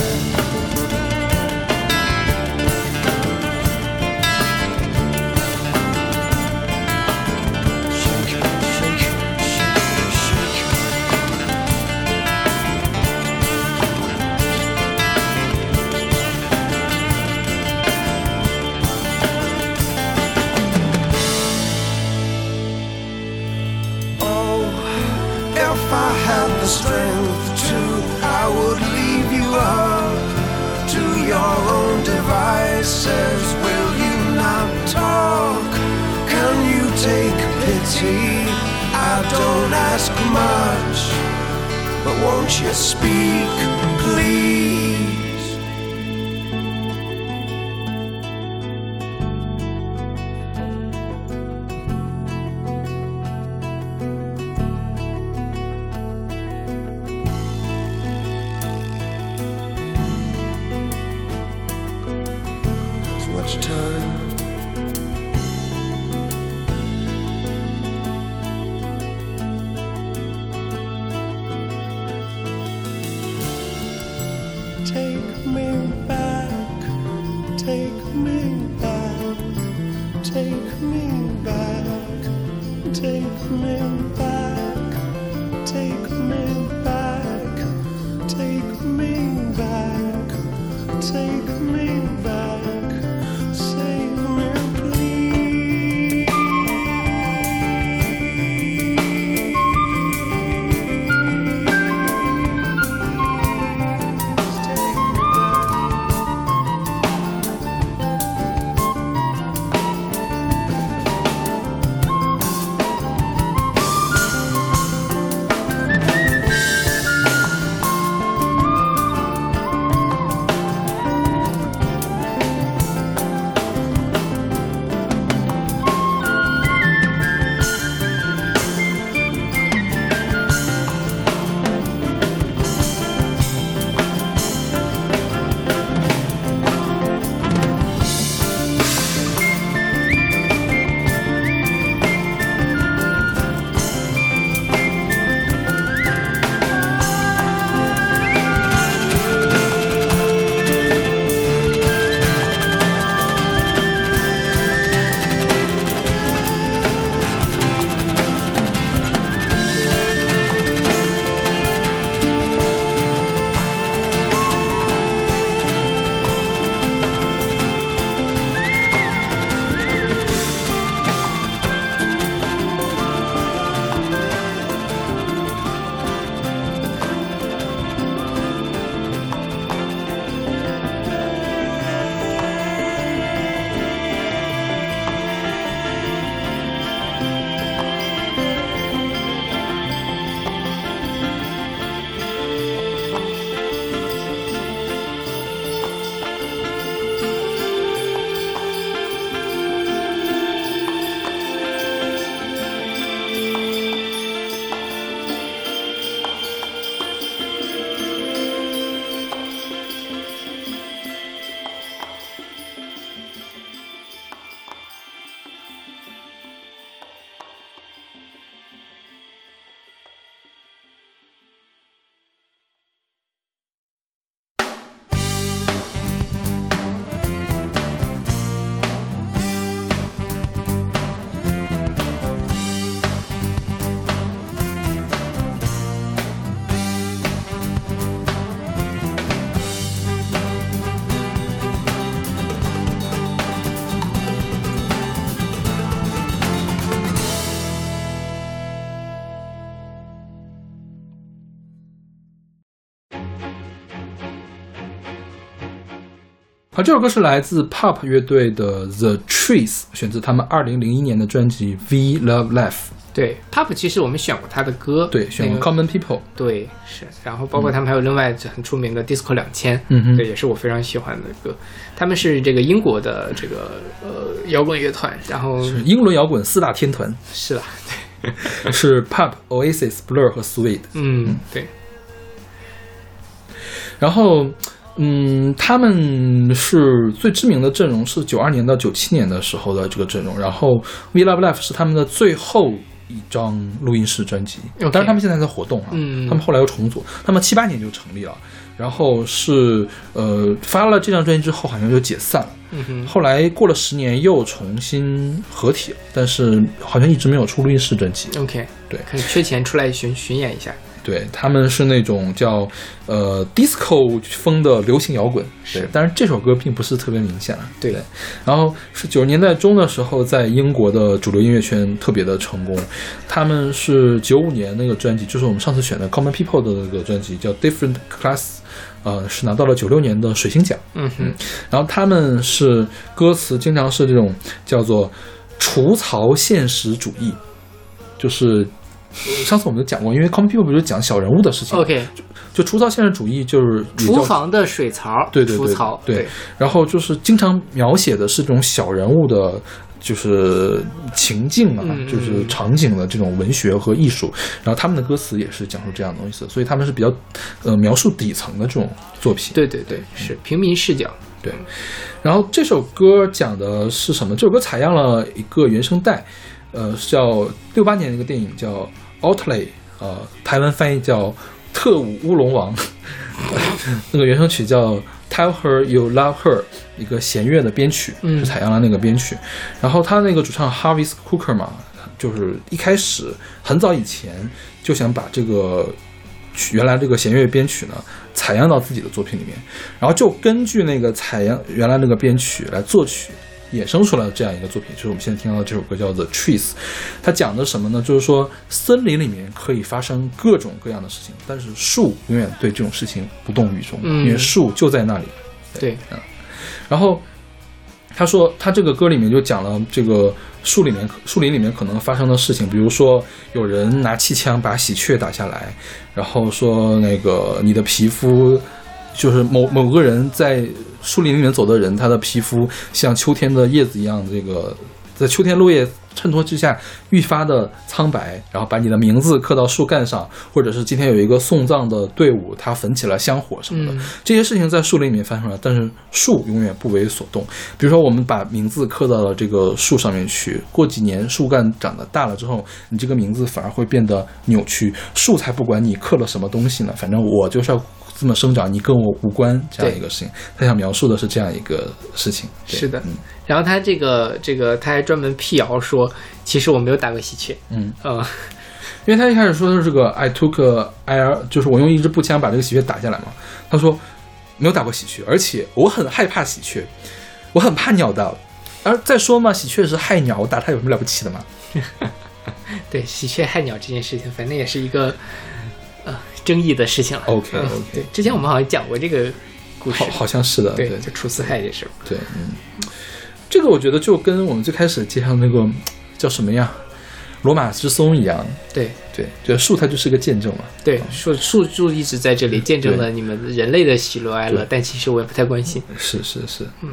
好，这首歌是来自 Pop 乐队的 The Trees，选自他们二零零一年的专辑《We Love Life》。对，Pop 其实我们选过他的歌，对，选过 Common People。对，是，然后包括他们还有另外很出名的 Disco 两千，嗯哼对，也是我非常喜欢的歌。他们是这个英国的这个呃摇滚乐团，然后是英伦摇滚四大天团是啦，对，<laughs> 是 Pop、Oasis、Blur 和 Suede。嗯，对，然后，嗯，他们是最知名的阵容是九二年到九七年的时候的这个阵容。然后《We Love Life》是他们的最后一张录音室专辑当然他们现在在活动啊，嗯他们后来又重组，他们七八年就成立了。然后是呃发了这张专辑之后，好像就解散了。后来过了十年又重新合体了，但是好像一直没有出录音室专辑。OK，对可以缺钱出来巡巡演一下，对，他们是那种叫呃 disco 风的流行摇滚，对，但是这首歌并不是特别明显了。对然后是九十年代中的时候，在英国的主流音乐圈特别的成功。他们是九五年那个专辑，就是我们上次选的 Common People 的那个专辑，叫 Different Class，呃，是拿到了九六年的水星奖。嗯哼，然后他们是歌词经常是这种叫做除槽现实主义，就是呃上次我们就讲过，因为 Common People 不就讲小人物的事情 OK，就就粗糙现实主义就是厨房的水槽，对对对除槽，对，然后就是经常描写的是这种小人物的，就是情境啊，就是场景的这种文学和艺术。然后他们的歌词也是讲述这样的东西的，所以他们是比较呃描述底层的这种作品。对对对，是平民视角，对，然后这首歌讲的是什么？这首歌采样了一个原声带，呃，叫六八年的一个电影叫《Outlay》，呃，台湾翻译叫《特务乌龙王》，<laughs> 那个原声曲叫《Tell Her You Love Her》，一个弦乐的编曲，嗯是采样了那个编曲。然后他那个主唱 Harvey Cooker 嘛，就是一开始很早以前就想把这个曲原来这个弦乐编曲呢采样到自己的作品里面，然后就根据那个采样原来那个编曲来作曲。衍生出来的这样一个作品，就是我们现在听到的这首歌，叫做《Trees》。它讲的什么呢？就是说森林里面可以发生各种各样的事情，但是树永远对这种事情不动于衷，嗯因为树就在那里。对，嗯然后他说，他这个歌里面就讲了这个树里面树林里面可能发生的事情，比如说有人拿气枪把喜鹊打下来，然后说那个你的皮肤。就是某某个人在树林里面走的人，他的皮肤像秋天的叶子一样，这个在秋天落叶衬托之下愈发的苍白，然后把你的名字刻到树干上，或者是今天有一个送葬的队伍，他焚起了香火什么的，嗯这些事情在树林里面发生了，但是树永远不为所动。比如说，我们把名字刻到了这个树上面去，过几年树干长得大了之后，你这个名字反而会变得扭曲。树才不管你刻了什么东西呢，反正我就是要这么生长，你跟我无关这样一个事情。他想描述的是这样一个事情。是的嗯。然后他这个这个他还专门辟谣说，其实我没有打过喜鹊，嗯，呃，<laughs> 因为他一开始说的是这个 I took air，就是我用一支步枪把这个喜鹊打下来嘛。他说没有打过喜鹊，而且我很害怕喜鹊，我很怕鸟的。而再说嘛，喜鹊是害鸟，我打它有什么了不起的嘛？<laughs> 对喜鹊害鸟这件事情，反正也是一个呃争议的事情了。OK，嗯 OK 对，之前我们好像讲过这个故事好，，好像是的，对，对就除四害这事儿。对，嗯，这个我觉得就跟我们最开始介绍那个叫什么呀，罗马之松一样，对对，这树它就是个见证嘛。对，树树就一直在这里见证了你们人类的喜怒哀乐，但其实我也不太关心。是是是，嗯。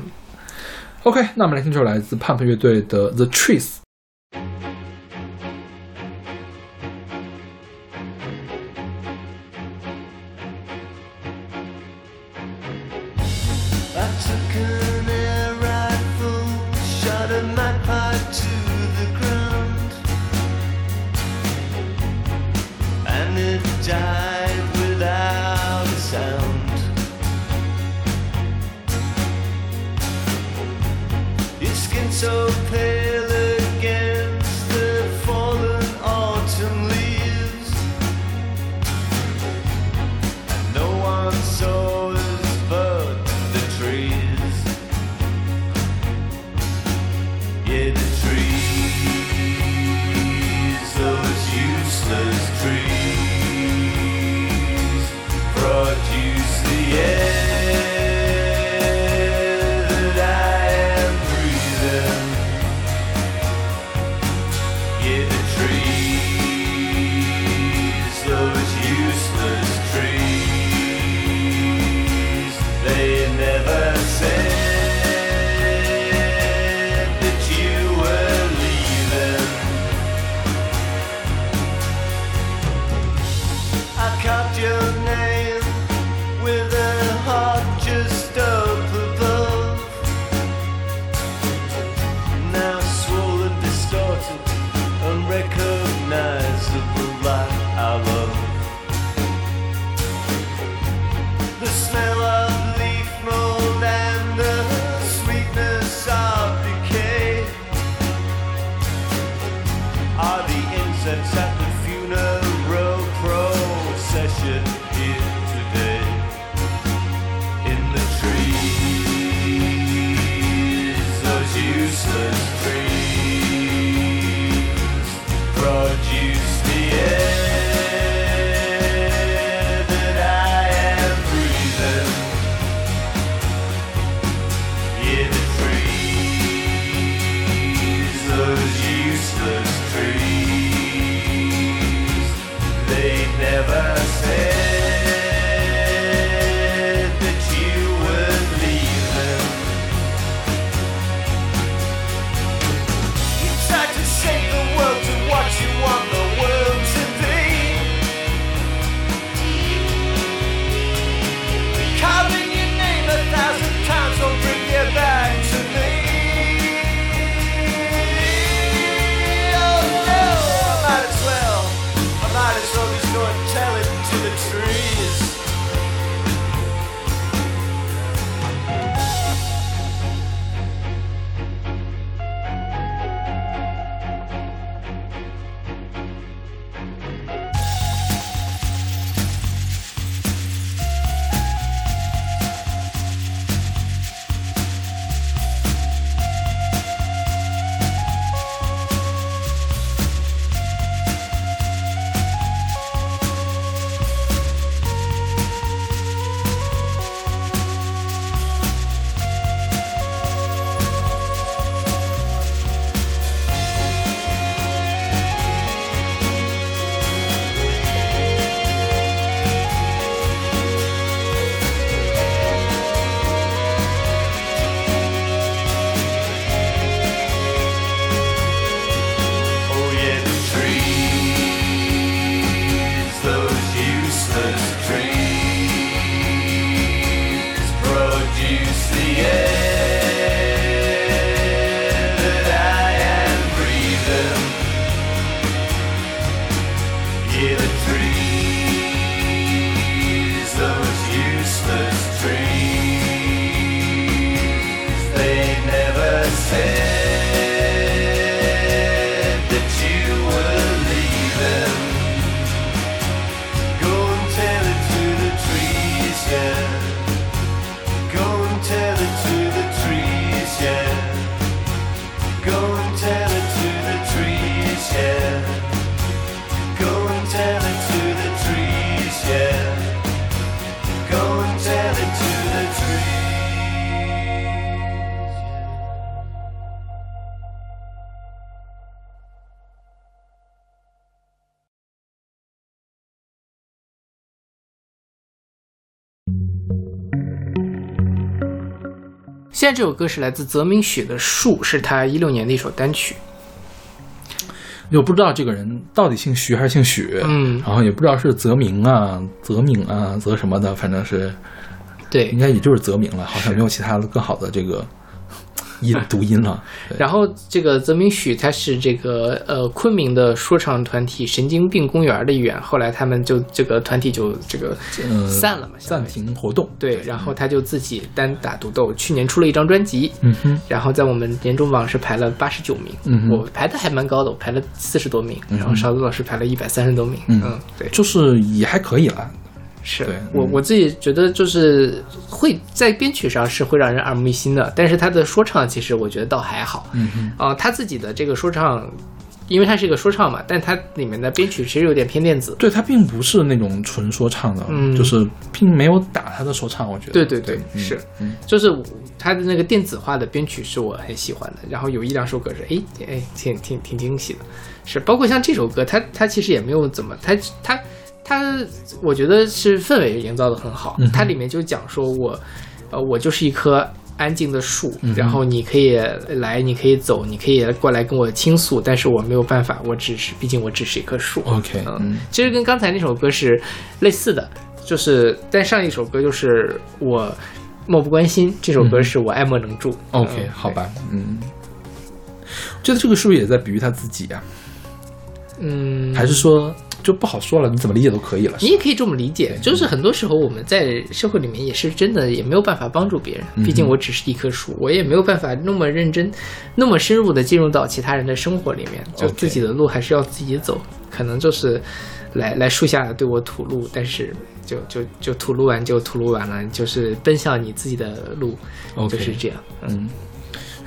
OK，那我们来听这首来自 Pump 乐队的《The Trees》。It died without a sound. Your skin so pale 现在这首歌是来自泽明雪的《树》，是他一六年的一首单曲。又不知道这个人到底姓徐还是姓许，嗯然后也不知道是泽明啊、泽敏啊、泽什么的，反正是对应，该也就是泽明了，好像没有其他的更好的这个音 <laughs> 读音了。然后这个泽明许他是这个呃昆明的说唱团体神经病公园的一员，后来他们就这个团体就这个呃散了嘛，相暂停活动。对，然后他就自己单打独斗，去年出了一张专辑，嗯哼，然后在我们年终榜是排了八十九名，嗯我排的还蛮高的，我排了四十多名，然后勺子老师排了一百三十多名，嗯嗯，对，就是也还可以了。是。我我自己觉得就是会在编曲上是会让人耳目一新的，但是他的说唱其实我觉得倒还好，嗯哼，啊、他自己的这个说唱，因为他是一个说唱嘛，但他里面的编曲其实有点偏电子，对他并不是那种纯说唱的，嗯。就是并没有打他的说唱，我觉得。对对对，嗯是，嗯。就是他的那个电子化的编曲是我很喜欢的，然后有一两首歌是哎哎挺挺挺惊喜的，是包括像这首歌，它它其实也没有怎么，它它它，我觉得是氛围营造的很好，它里面就讲说我呃我就是一棵。安静的树，然后你可以来，你可以走，你可以过来跟我倾诉，但是我没有办法，我只是，毕竟我只是一棵树。OK，嗯。嗯，其实跟刚才那首歌是类似的，就是但上一首歌就是我漠不关心，这首歌是我爱莫能助。OK，嗯好，吧，嗯，我觉得这个是不是也在比喻他自己啊、嗯，还是说就不好说了？你怎么理解都可以了。你也可以这么理解，就是很多时候我们在社会里面也是真的也没有办法帮助别人，嗯毕竟我只是一棵树，我也没有办法那么认真、那么深入的进入到其他人的生活里面，就自己的路还是要自己走，可能就是来来树下对我吐露，但是就就就吐露完就吐露完了，就是奔向你自己的路就是这样。嗯，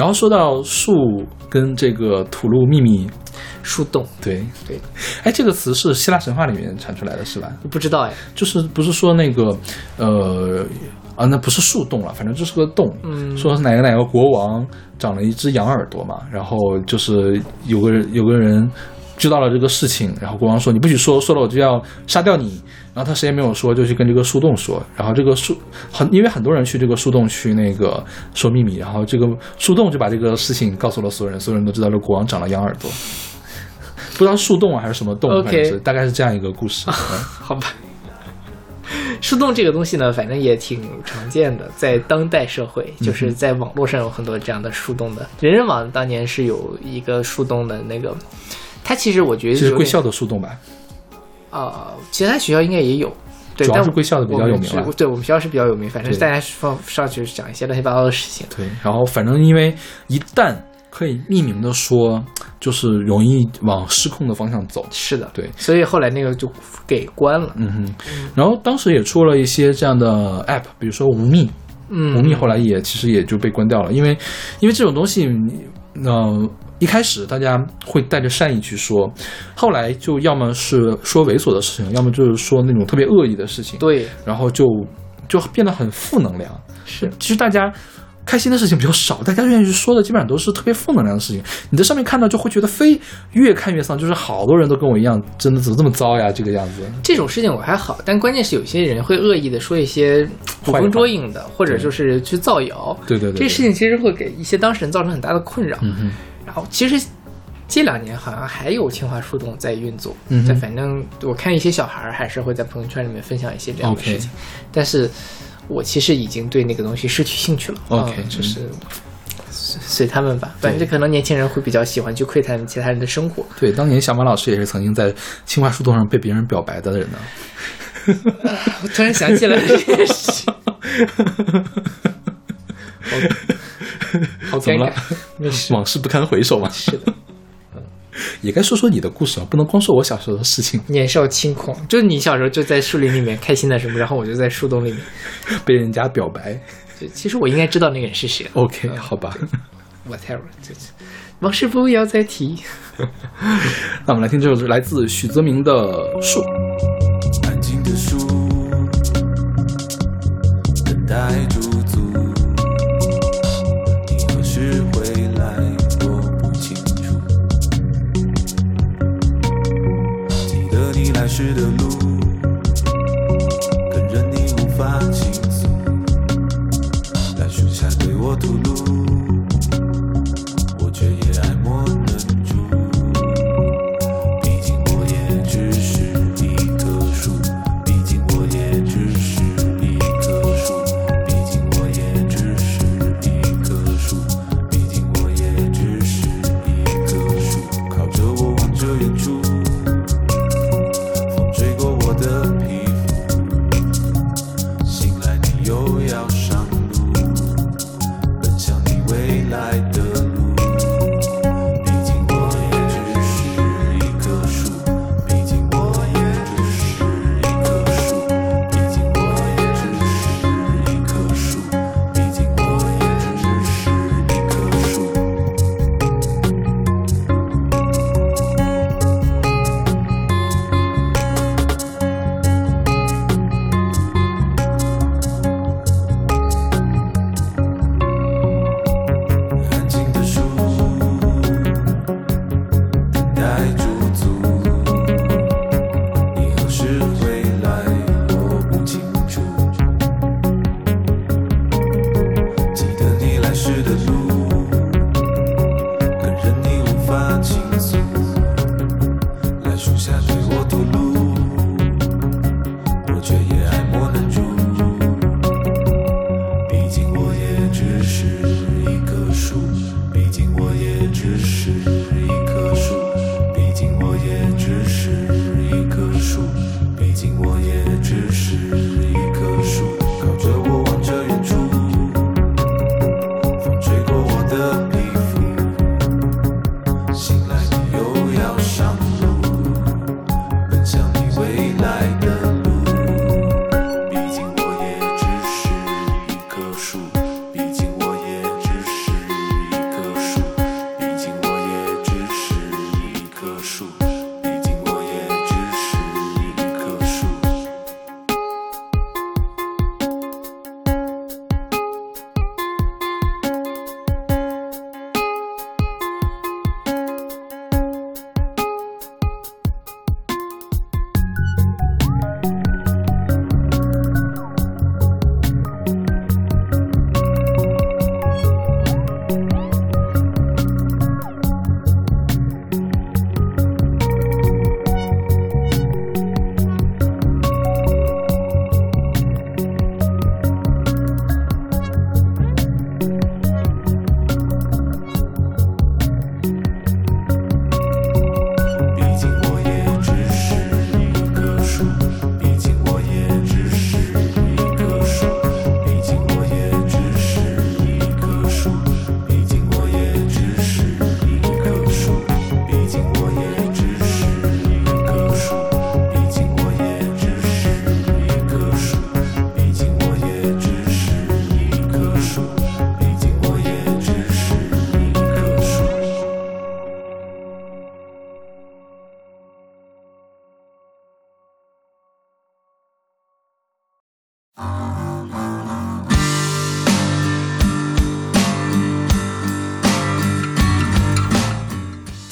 然后说到树跟这个吐露秘密，树洞，对对，哎，这个词是希腊神话里面产出来的，是吧？不知道哎，就是不是说那个呃啊，那不是树洞了，反正就是个洞。嗯说是哪个哪个国王长了一只羊耳朵嘛，然后就是有个人有个人知道了这个事情，然后国王说你不许说，说了我就要杀掉你。然后他谁也没有说，就去跟这个树洞说。然后这个树很，因为很多人去这个树洞去那个说秘密，然后这个树洞就把这个事情告诉了所有人，所有人都知道这国王长了羊耳朵。<laughs> 不知道树洞啊还是什么洞反正是大概是这样一个故事。嗯好吧。树洞这个东西呢，反正也挺常见的，在当代社会，嗯就是在网络上有很多这样的树洞的。人人网当年是有一个树洞的那个，它其实我觉得这是贵校的树洞吧？啊、其他学校应该也有，对，主要但是贵校的比较有名对我们学校是比较有名，反正大家上上去讲一些乱七八糟的事情。对，然后反正因为一旦可以匿名的说，就是容易往失控的方向走。是的，对。所以后来那个就给关了。嗯哼，然后当时也出了一些这样的 app，比如说无密，嗯，无密后来也其实也就被关掉了，因为因为这种东西，呃，一开始大家会带着善意去说，后来就要么是说猥琐的事情，要么就是说那种特别恶意的事情，，对，然后就就变得很负能量。是其实大家开心的事情比较少，大家愿意去说的基本上都是特别负能量的事情。你在上面看到就会觉得非越看越丧，就是好多人都跟我一样，真的怎么这么糟呀？这个样子。这种事情我还好，但关键是有些人会恶意的说一些捕风捉影的，或者就是去造谣。对对对对这事情其实会给一些当事人造成很大的困扰。嗯哼，然后其实这两年好像还有清华树洞在运作，嗯哼但反正我看一些小孩儿还是会在朋友圈里面分享一些这样的 OK 事情但是我其实已经对那个东西失去兴趣了。OK，嗯就是。随随他们吧，反正可能年轻人会比较喜欢去窥探其他人的生活。对，当年小马老师也是曾经在清华树洞上被别人表白的人呢。<laughs> 我突然想起来这件事情，<laughs> 好 <laughs> 怎么了尴尬？<laughs> 没事，往事不堪回首嘛。<laughs> 是的，也该说说你的故事啊，不能光说我小时候的事情，年少轻狂，就是你小时候就在树林里面开心的什么，然后我就在树洞里面。被人家表白。就其实我应该知道那个人是谁 OK，嗯好吧。，whatever，就是往事不要再提。那我们来听这首来自许泽明的《树》。安静的树，等待驻得你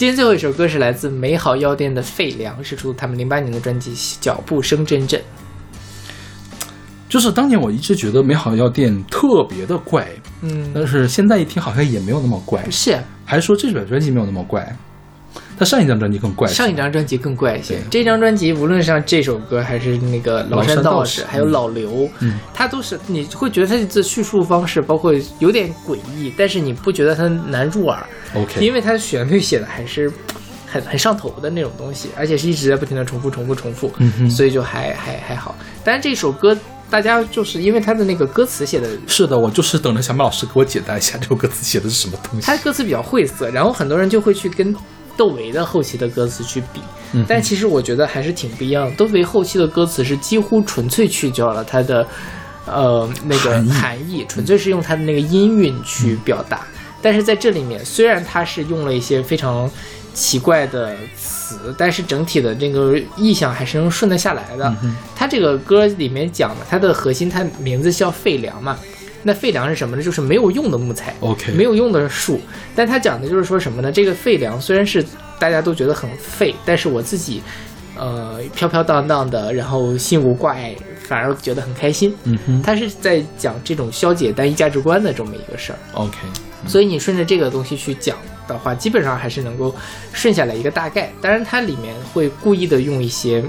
天最后一首歌是来自美好药店的费良，是出自他们零八年的专辑《脚步声阵阵》。就是当年我一直觉得美好药店特别的怪，嗯，但是现在一听好像也没有那么怪，是。还说这本专辑没有那么怪，他上一张专辑更怪。上一张专辑更怪一些。这张专辑无论是像这首歌，还是那个崂山道士，还有老刘，嗯他都是你会觉得他的叙述方式，包括有点诡异，但是你不觉得他难入耳，OK，因为他的旋律写的还是很很上头的那种东西，而且是一直在不停的重复、重复、重复，嗯哼所以就还还还好。但是这首歌大家就是因为他的那个歌词写的是的，我就是等着小马老师给我解答一下这首歌词写的是什么东西。他歌词比较晦涩，然后很多人就会去跟窦唯的后期的歌词去比，嗯但其实我觉得还是挺不一样的。窦唯后期的歌词是几乎纯粹去掉了他的呃那个含义含义，纯粹是用他的那个音韵去表达。但是在这里面，虽然他是用了一些非常奇怪的词，但是整体的这个意象还是能顺得下来的。他这个歌里面讲的，它的核心，它名字叫费良嘛。那废梁是什么呢？就是没有用的木材 OK 没有用的树。但他讲的就是说什么呢？这个废梁虽然是大家都觉得很废，但是我自己，呃，飘飘荡荡的，然后心无挂碍，反而觉得很开心。嗯哼他是在讲这种消解单一价值观的这么一个事儿。，OK，所以你顺着这个东西去讲的话，基本上还是能够顺下来一个大概。当然，它里面会故意的用一些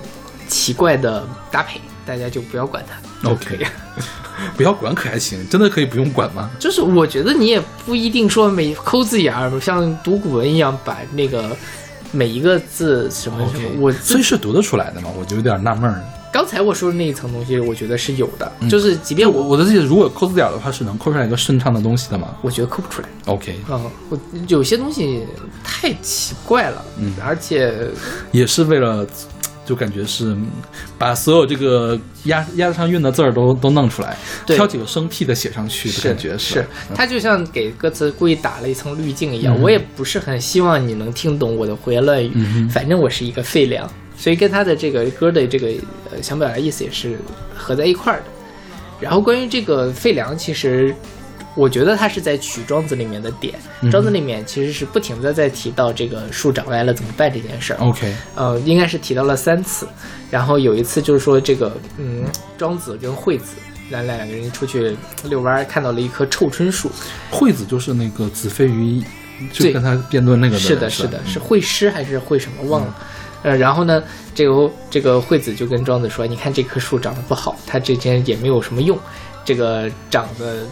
奇怪的搭配，大家就不要管它。OK <laughs> 不要管可还行，真的可以不用管吗？就是我觉得你也不一定说每抠字眼儿，像读古文一样把那个每一个字什么什么我所以是读得出来的吗？我就有点纳闷儿。刚才我说的那一层东西，我觉得是有的。就是即便我，我我的理解，如果抠字眼儿的话，是能抠出来一个顺畅的东西的吗我觉得抠不出来。？OK，嗯，我有些东西太奇怪了，嗯而且也是为了，就感觉是把所有这个押押得上韵的字儿都都弄出来，挑几个生僻的写上去的感觉是，嗯。他就像给歌词故意打了一层滤镜一样。我也不是很希望你能听懂我的胡言乱语，嗯反正我是一个废粮，所以跟他的这个歌的这个呃想表达意思也是合在一块儿的。然后关于这个废粮，其实我觉得他是在取庄子里面的点，嗯。庄子里面其实是不停的在提到这个树长歪了怎么办这件事儿。OK，呃，应该是提到了三次，然后有一次就是说这个，嗯，庄子跟惠子，咱俩两个人出去遛弯儿，看到了一棵臭椿树，惠子就是那个子非鱼，就对跟他辩论那个是的，是的，是嗯惠师还是惠什么忘了。呃，然后呢，这个这个惠子就跟庄子说：“你看这棵树长得不好，它之间也没有什么用，这个长得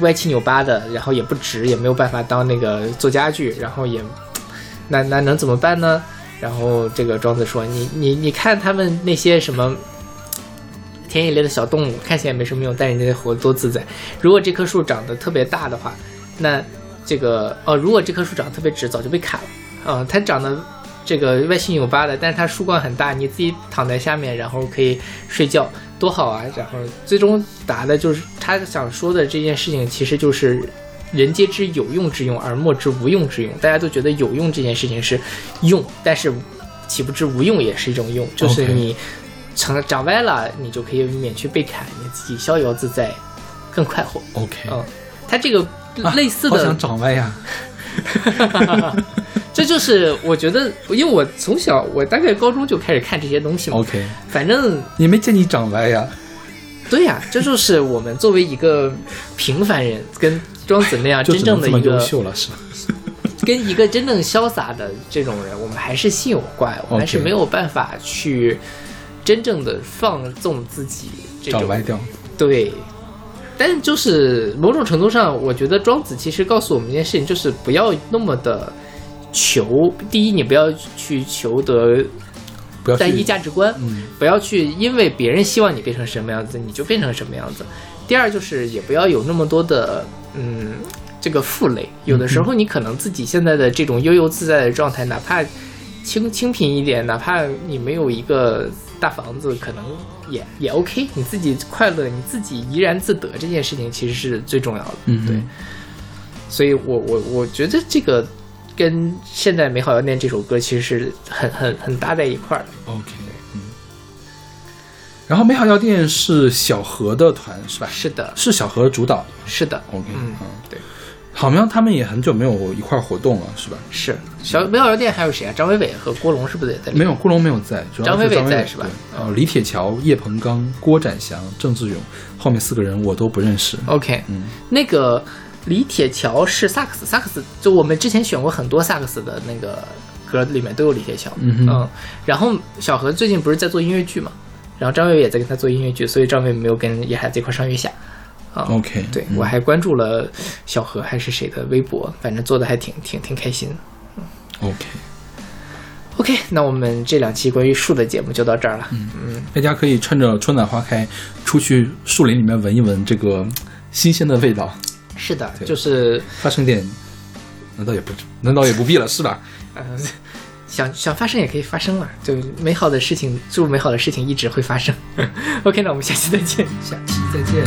歪七扭八的，然后也不直，也没有办法当那个做家具，然后也那那能怎么办呢？”然后这个庄子说：“你你你看他们那些什么田野类的小动物，看起来没什么用，但人家活得多自在。如果这棵树长得特别大的话，那这个哦，如果这棵树长得特别直，早就被砍了。嗯、它长得这个歪七扭八的，但是它树冠很大，你自己躺在下面，然后可以睡觉，多好啊！然后最终答的就是他想说的这件事情，其实就是人皆知有用之用，而莫知无用之用。大家都觉得有用这件事情是用，但是岂不知无用也是一种用，就是你成长歪了，你就可以免去被砍，你自己逍遥自在，更快活。OK，嗯，他这个啊类似的好想长歪呀。<laughs> 这就是我觉得，因为我从小我大概高中就开始看这些东西嘛。OK，反正也没见你长歪呀？对呀、这就是我们作为一个平凡人，跟庄子那样真正的一个优，秀了是吧？<laughs> 跟一个真正潇洒的这种人，我们还是心有挂碍，我们还是没有办法去真正的放纵自己这种长歪掉。对，但就是某种程度上，我觉得庄子其实告诉我们一件事情，就是不要那么的求。第一，你不要去求得不要去单一价值观，嗯不要去因为别人希望你变成什么样子，你就变成什么样子。第二，就是也不要有那么多的嗯这个负累。有的时候你可能自己现在的这种悠游自在的状态，哪怕清清贫一点，哪怕你没有一个大房子，可能也也 OK。你自己快乐，你自己怡然自得，这件事情其实是最重要的。嗯对。所以我我我觉得这个跟现在《美好药店》这首歌其实是很很很搭在一块儿的。OK，嗯。然后美好药店是小何的团是吧？是的，是小何主导的。是的，OK，嗯嗯，对。好像他们也很久没有一块儿活动了，是吧？是小美好药店还有谁啊？张伟伟和郭龙是不是也在？没有，郭龙没有在，主要张伟伟在是吧对呃，李铁桥、叶鹏刚、郭展祥、郑志勇，后面四个人我都不认识。OK，嗯，那个李铁桥是萨克斯，萨克斯就我们之前选过很多萨克斯的那个歌里面都有李铁桥，嗯哼。然后小何最近不是在做音乐剧嘛，然后张伟伟也在跟他做音乐剧，所以张伟伟没有跟野孩子一块上月下。啊 OK，对、嗯。我还关注了小何还是谁的微博，反正做的还挺挺挺开心的。OK，OK，那我们这两期关于树的节目就到这儿了。嗯。嗯。大家可以趁着春暖花开，出去树林里面闻一闻这个新鲜的味道，是的，就是发生点，难道也不难道也不必了是吧？呃，<laughs> 想想发生也可以发生嘛，就美好的事情，祝美好的事情一直会发生。<laughs> OK，那我们下期再见。下期再见。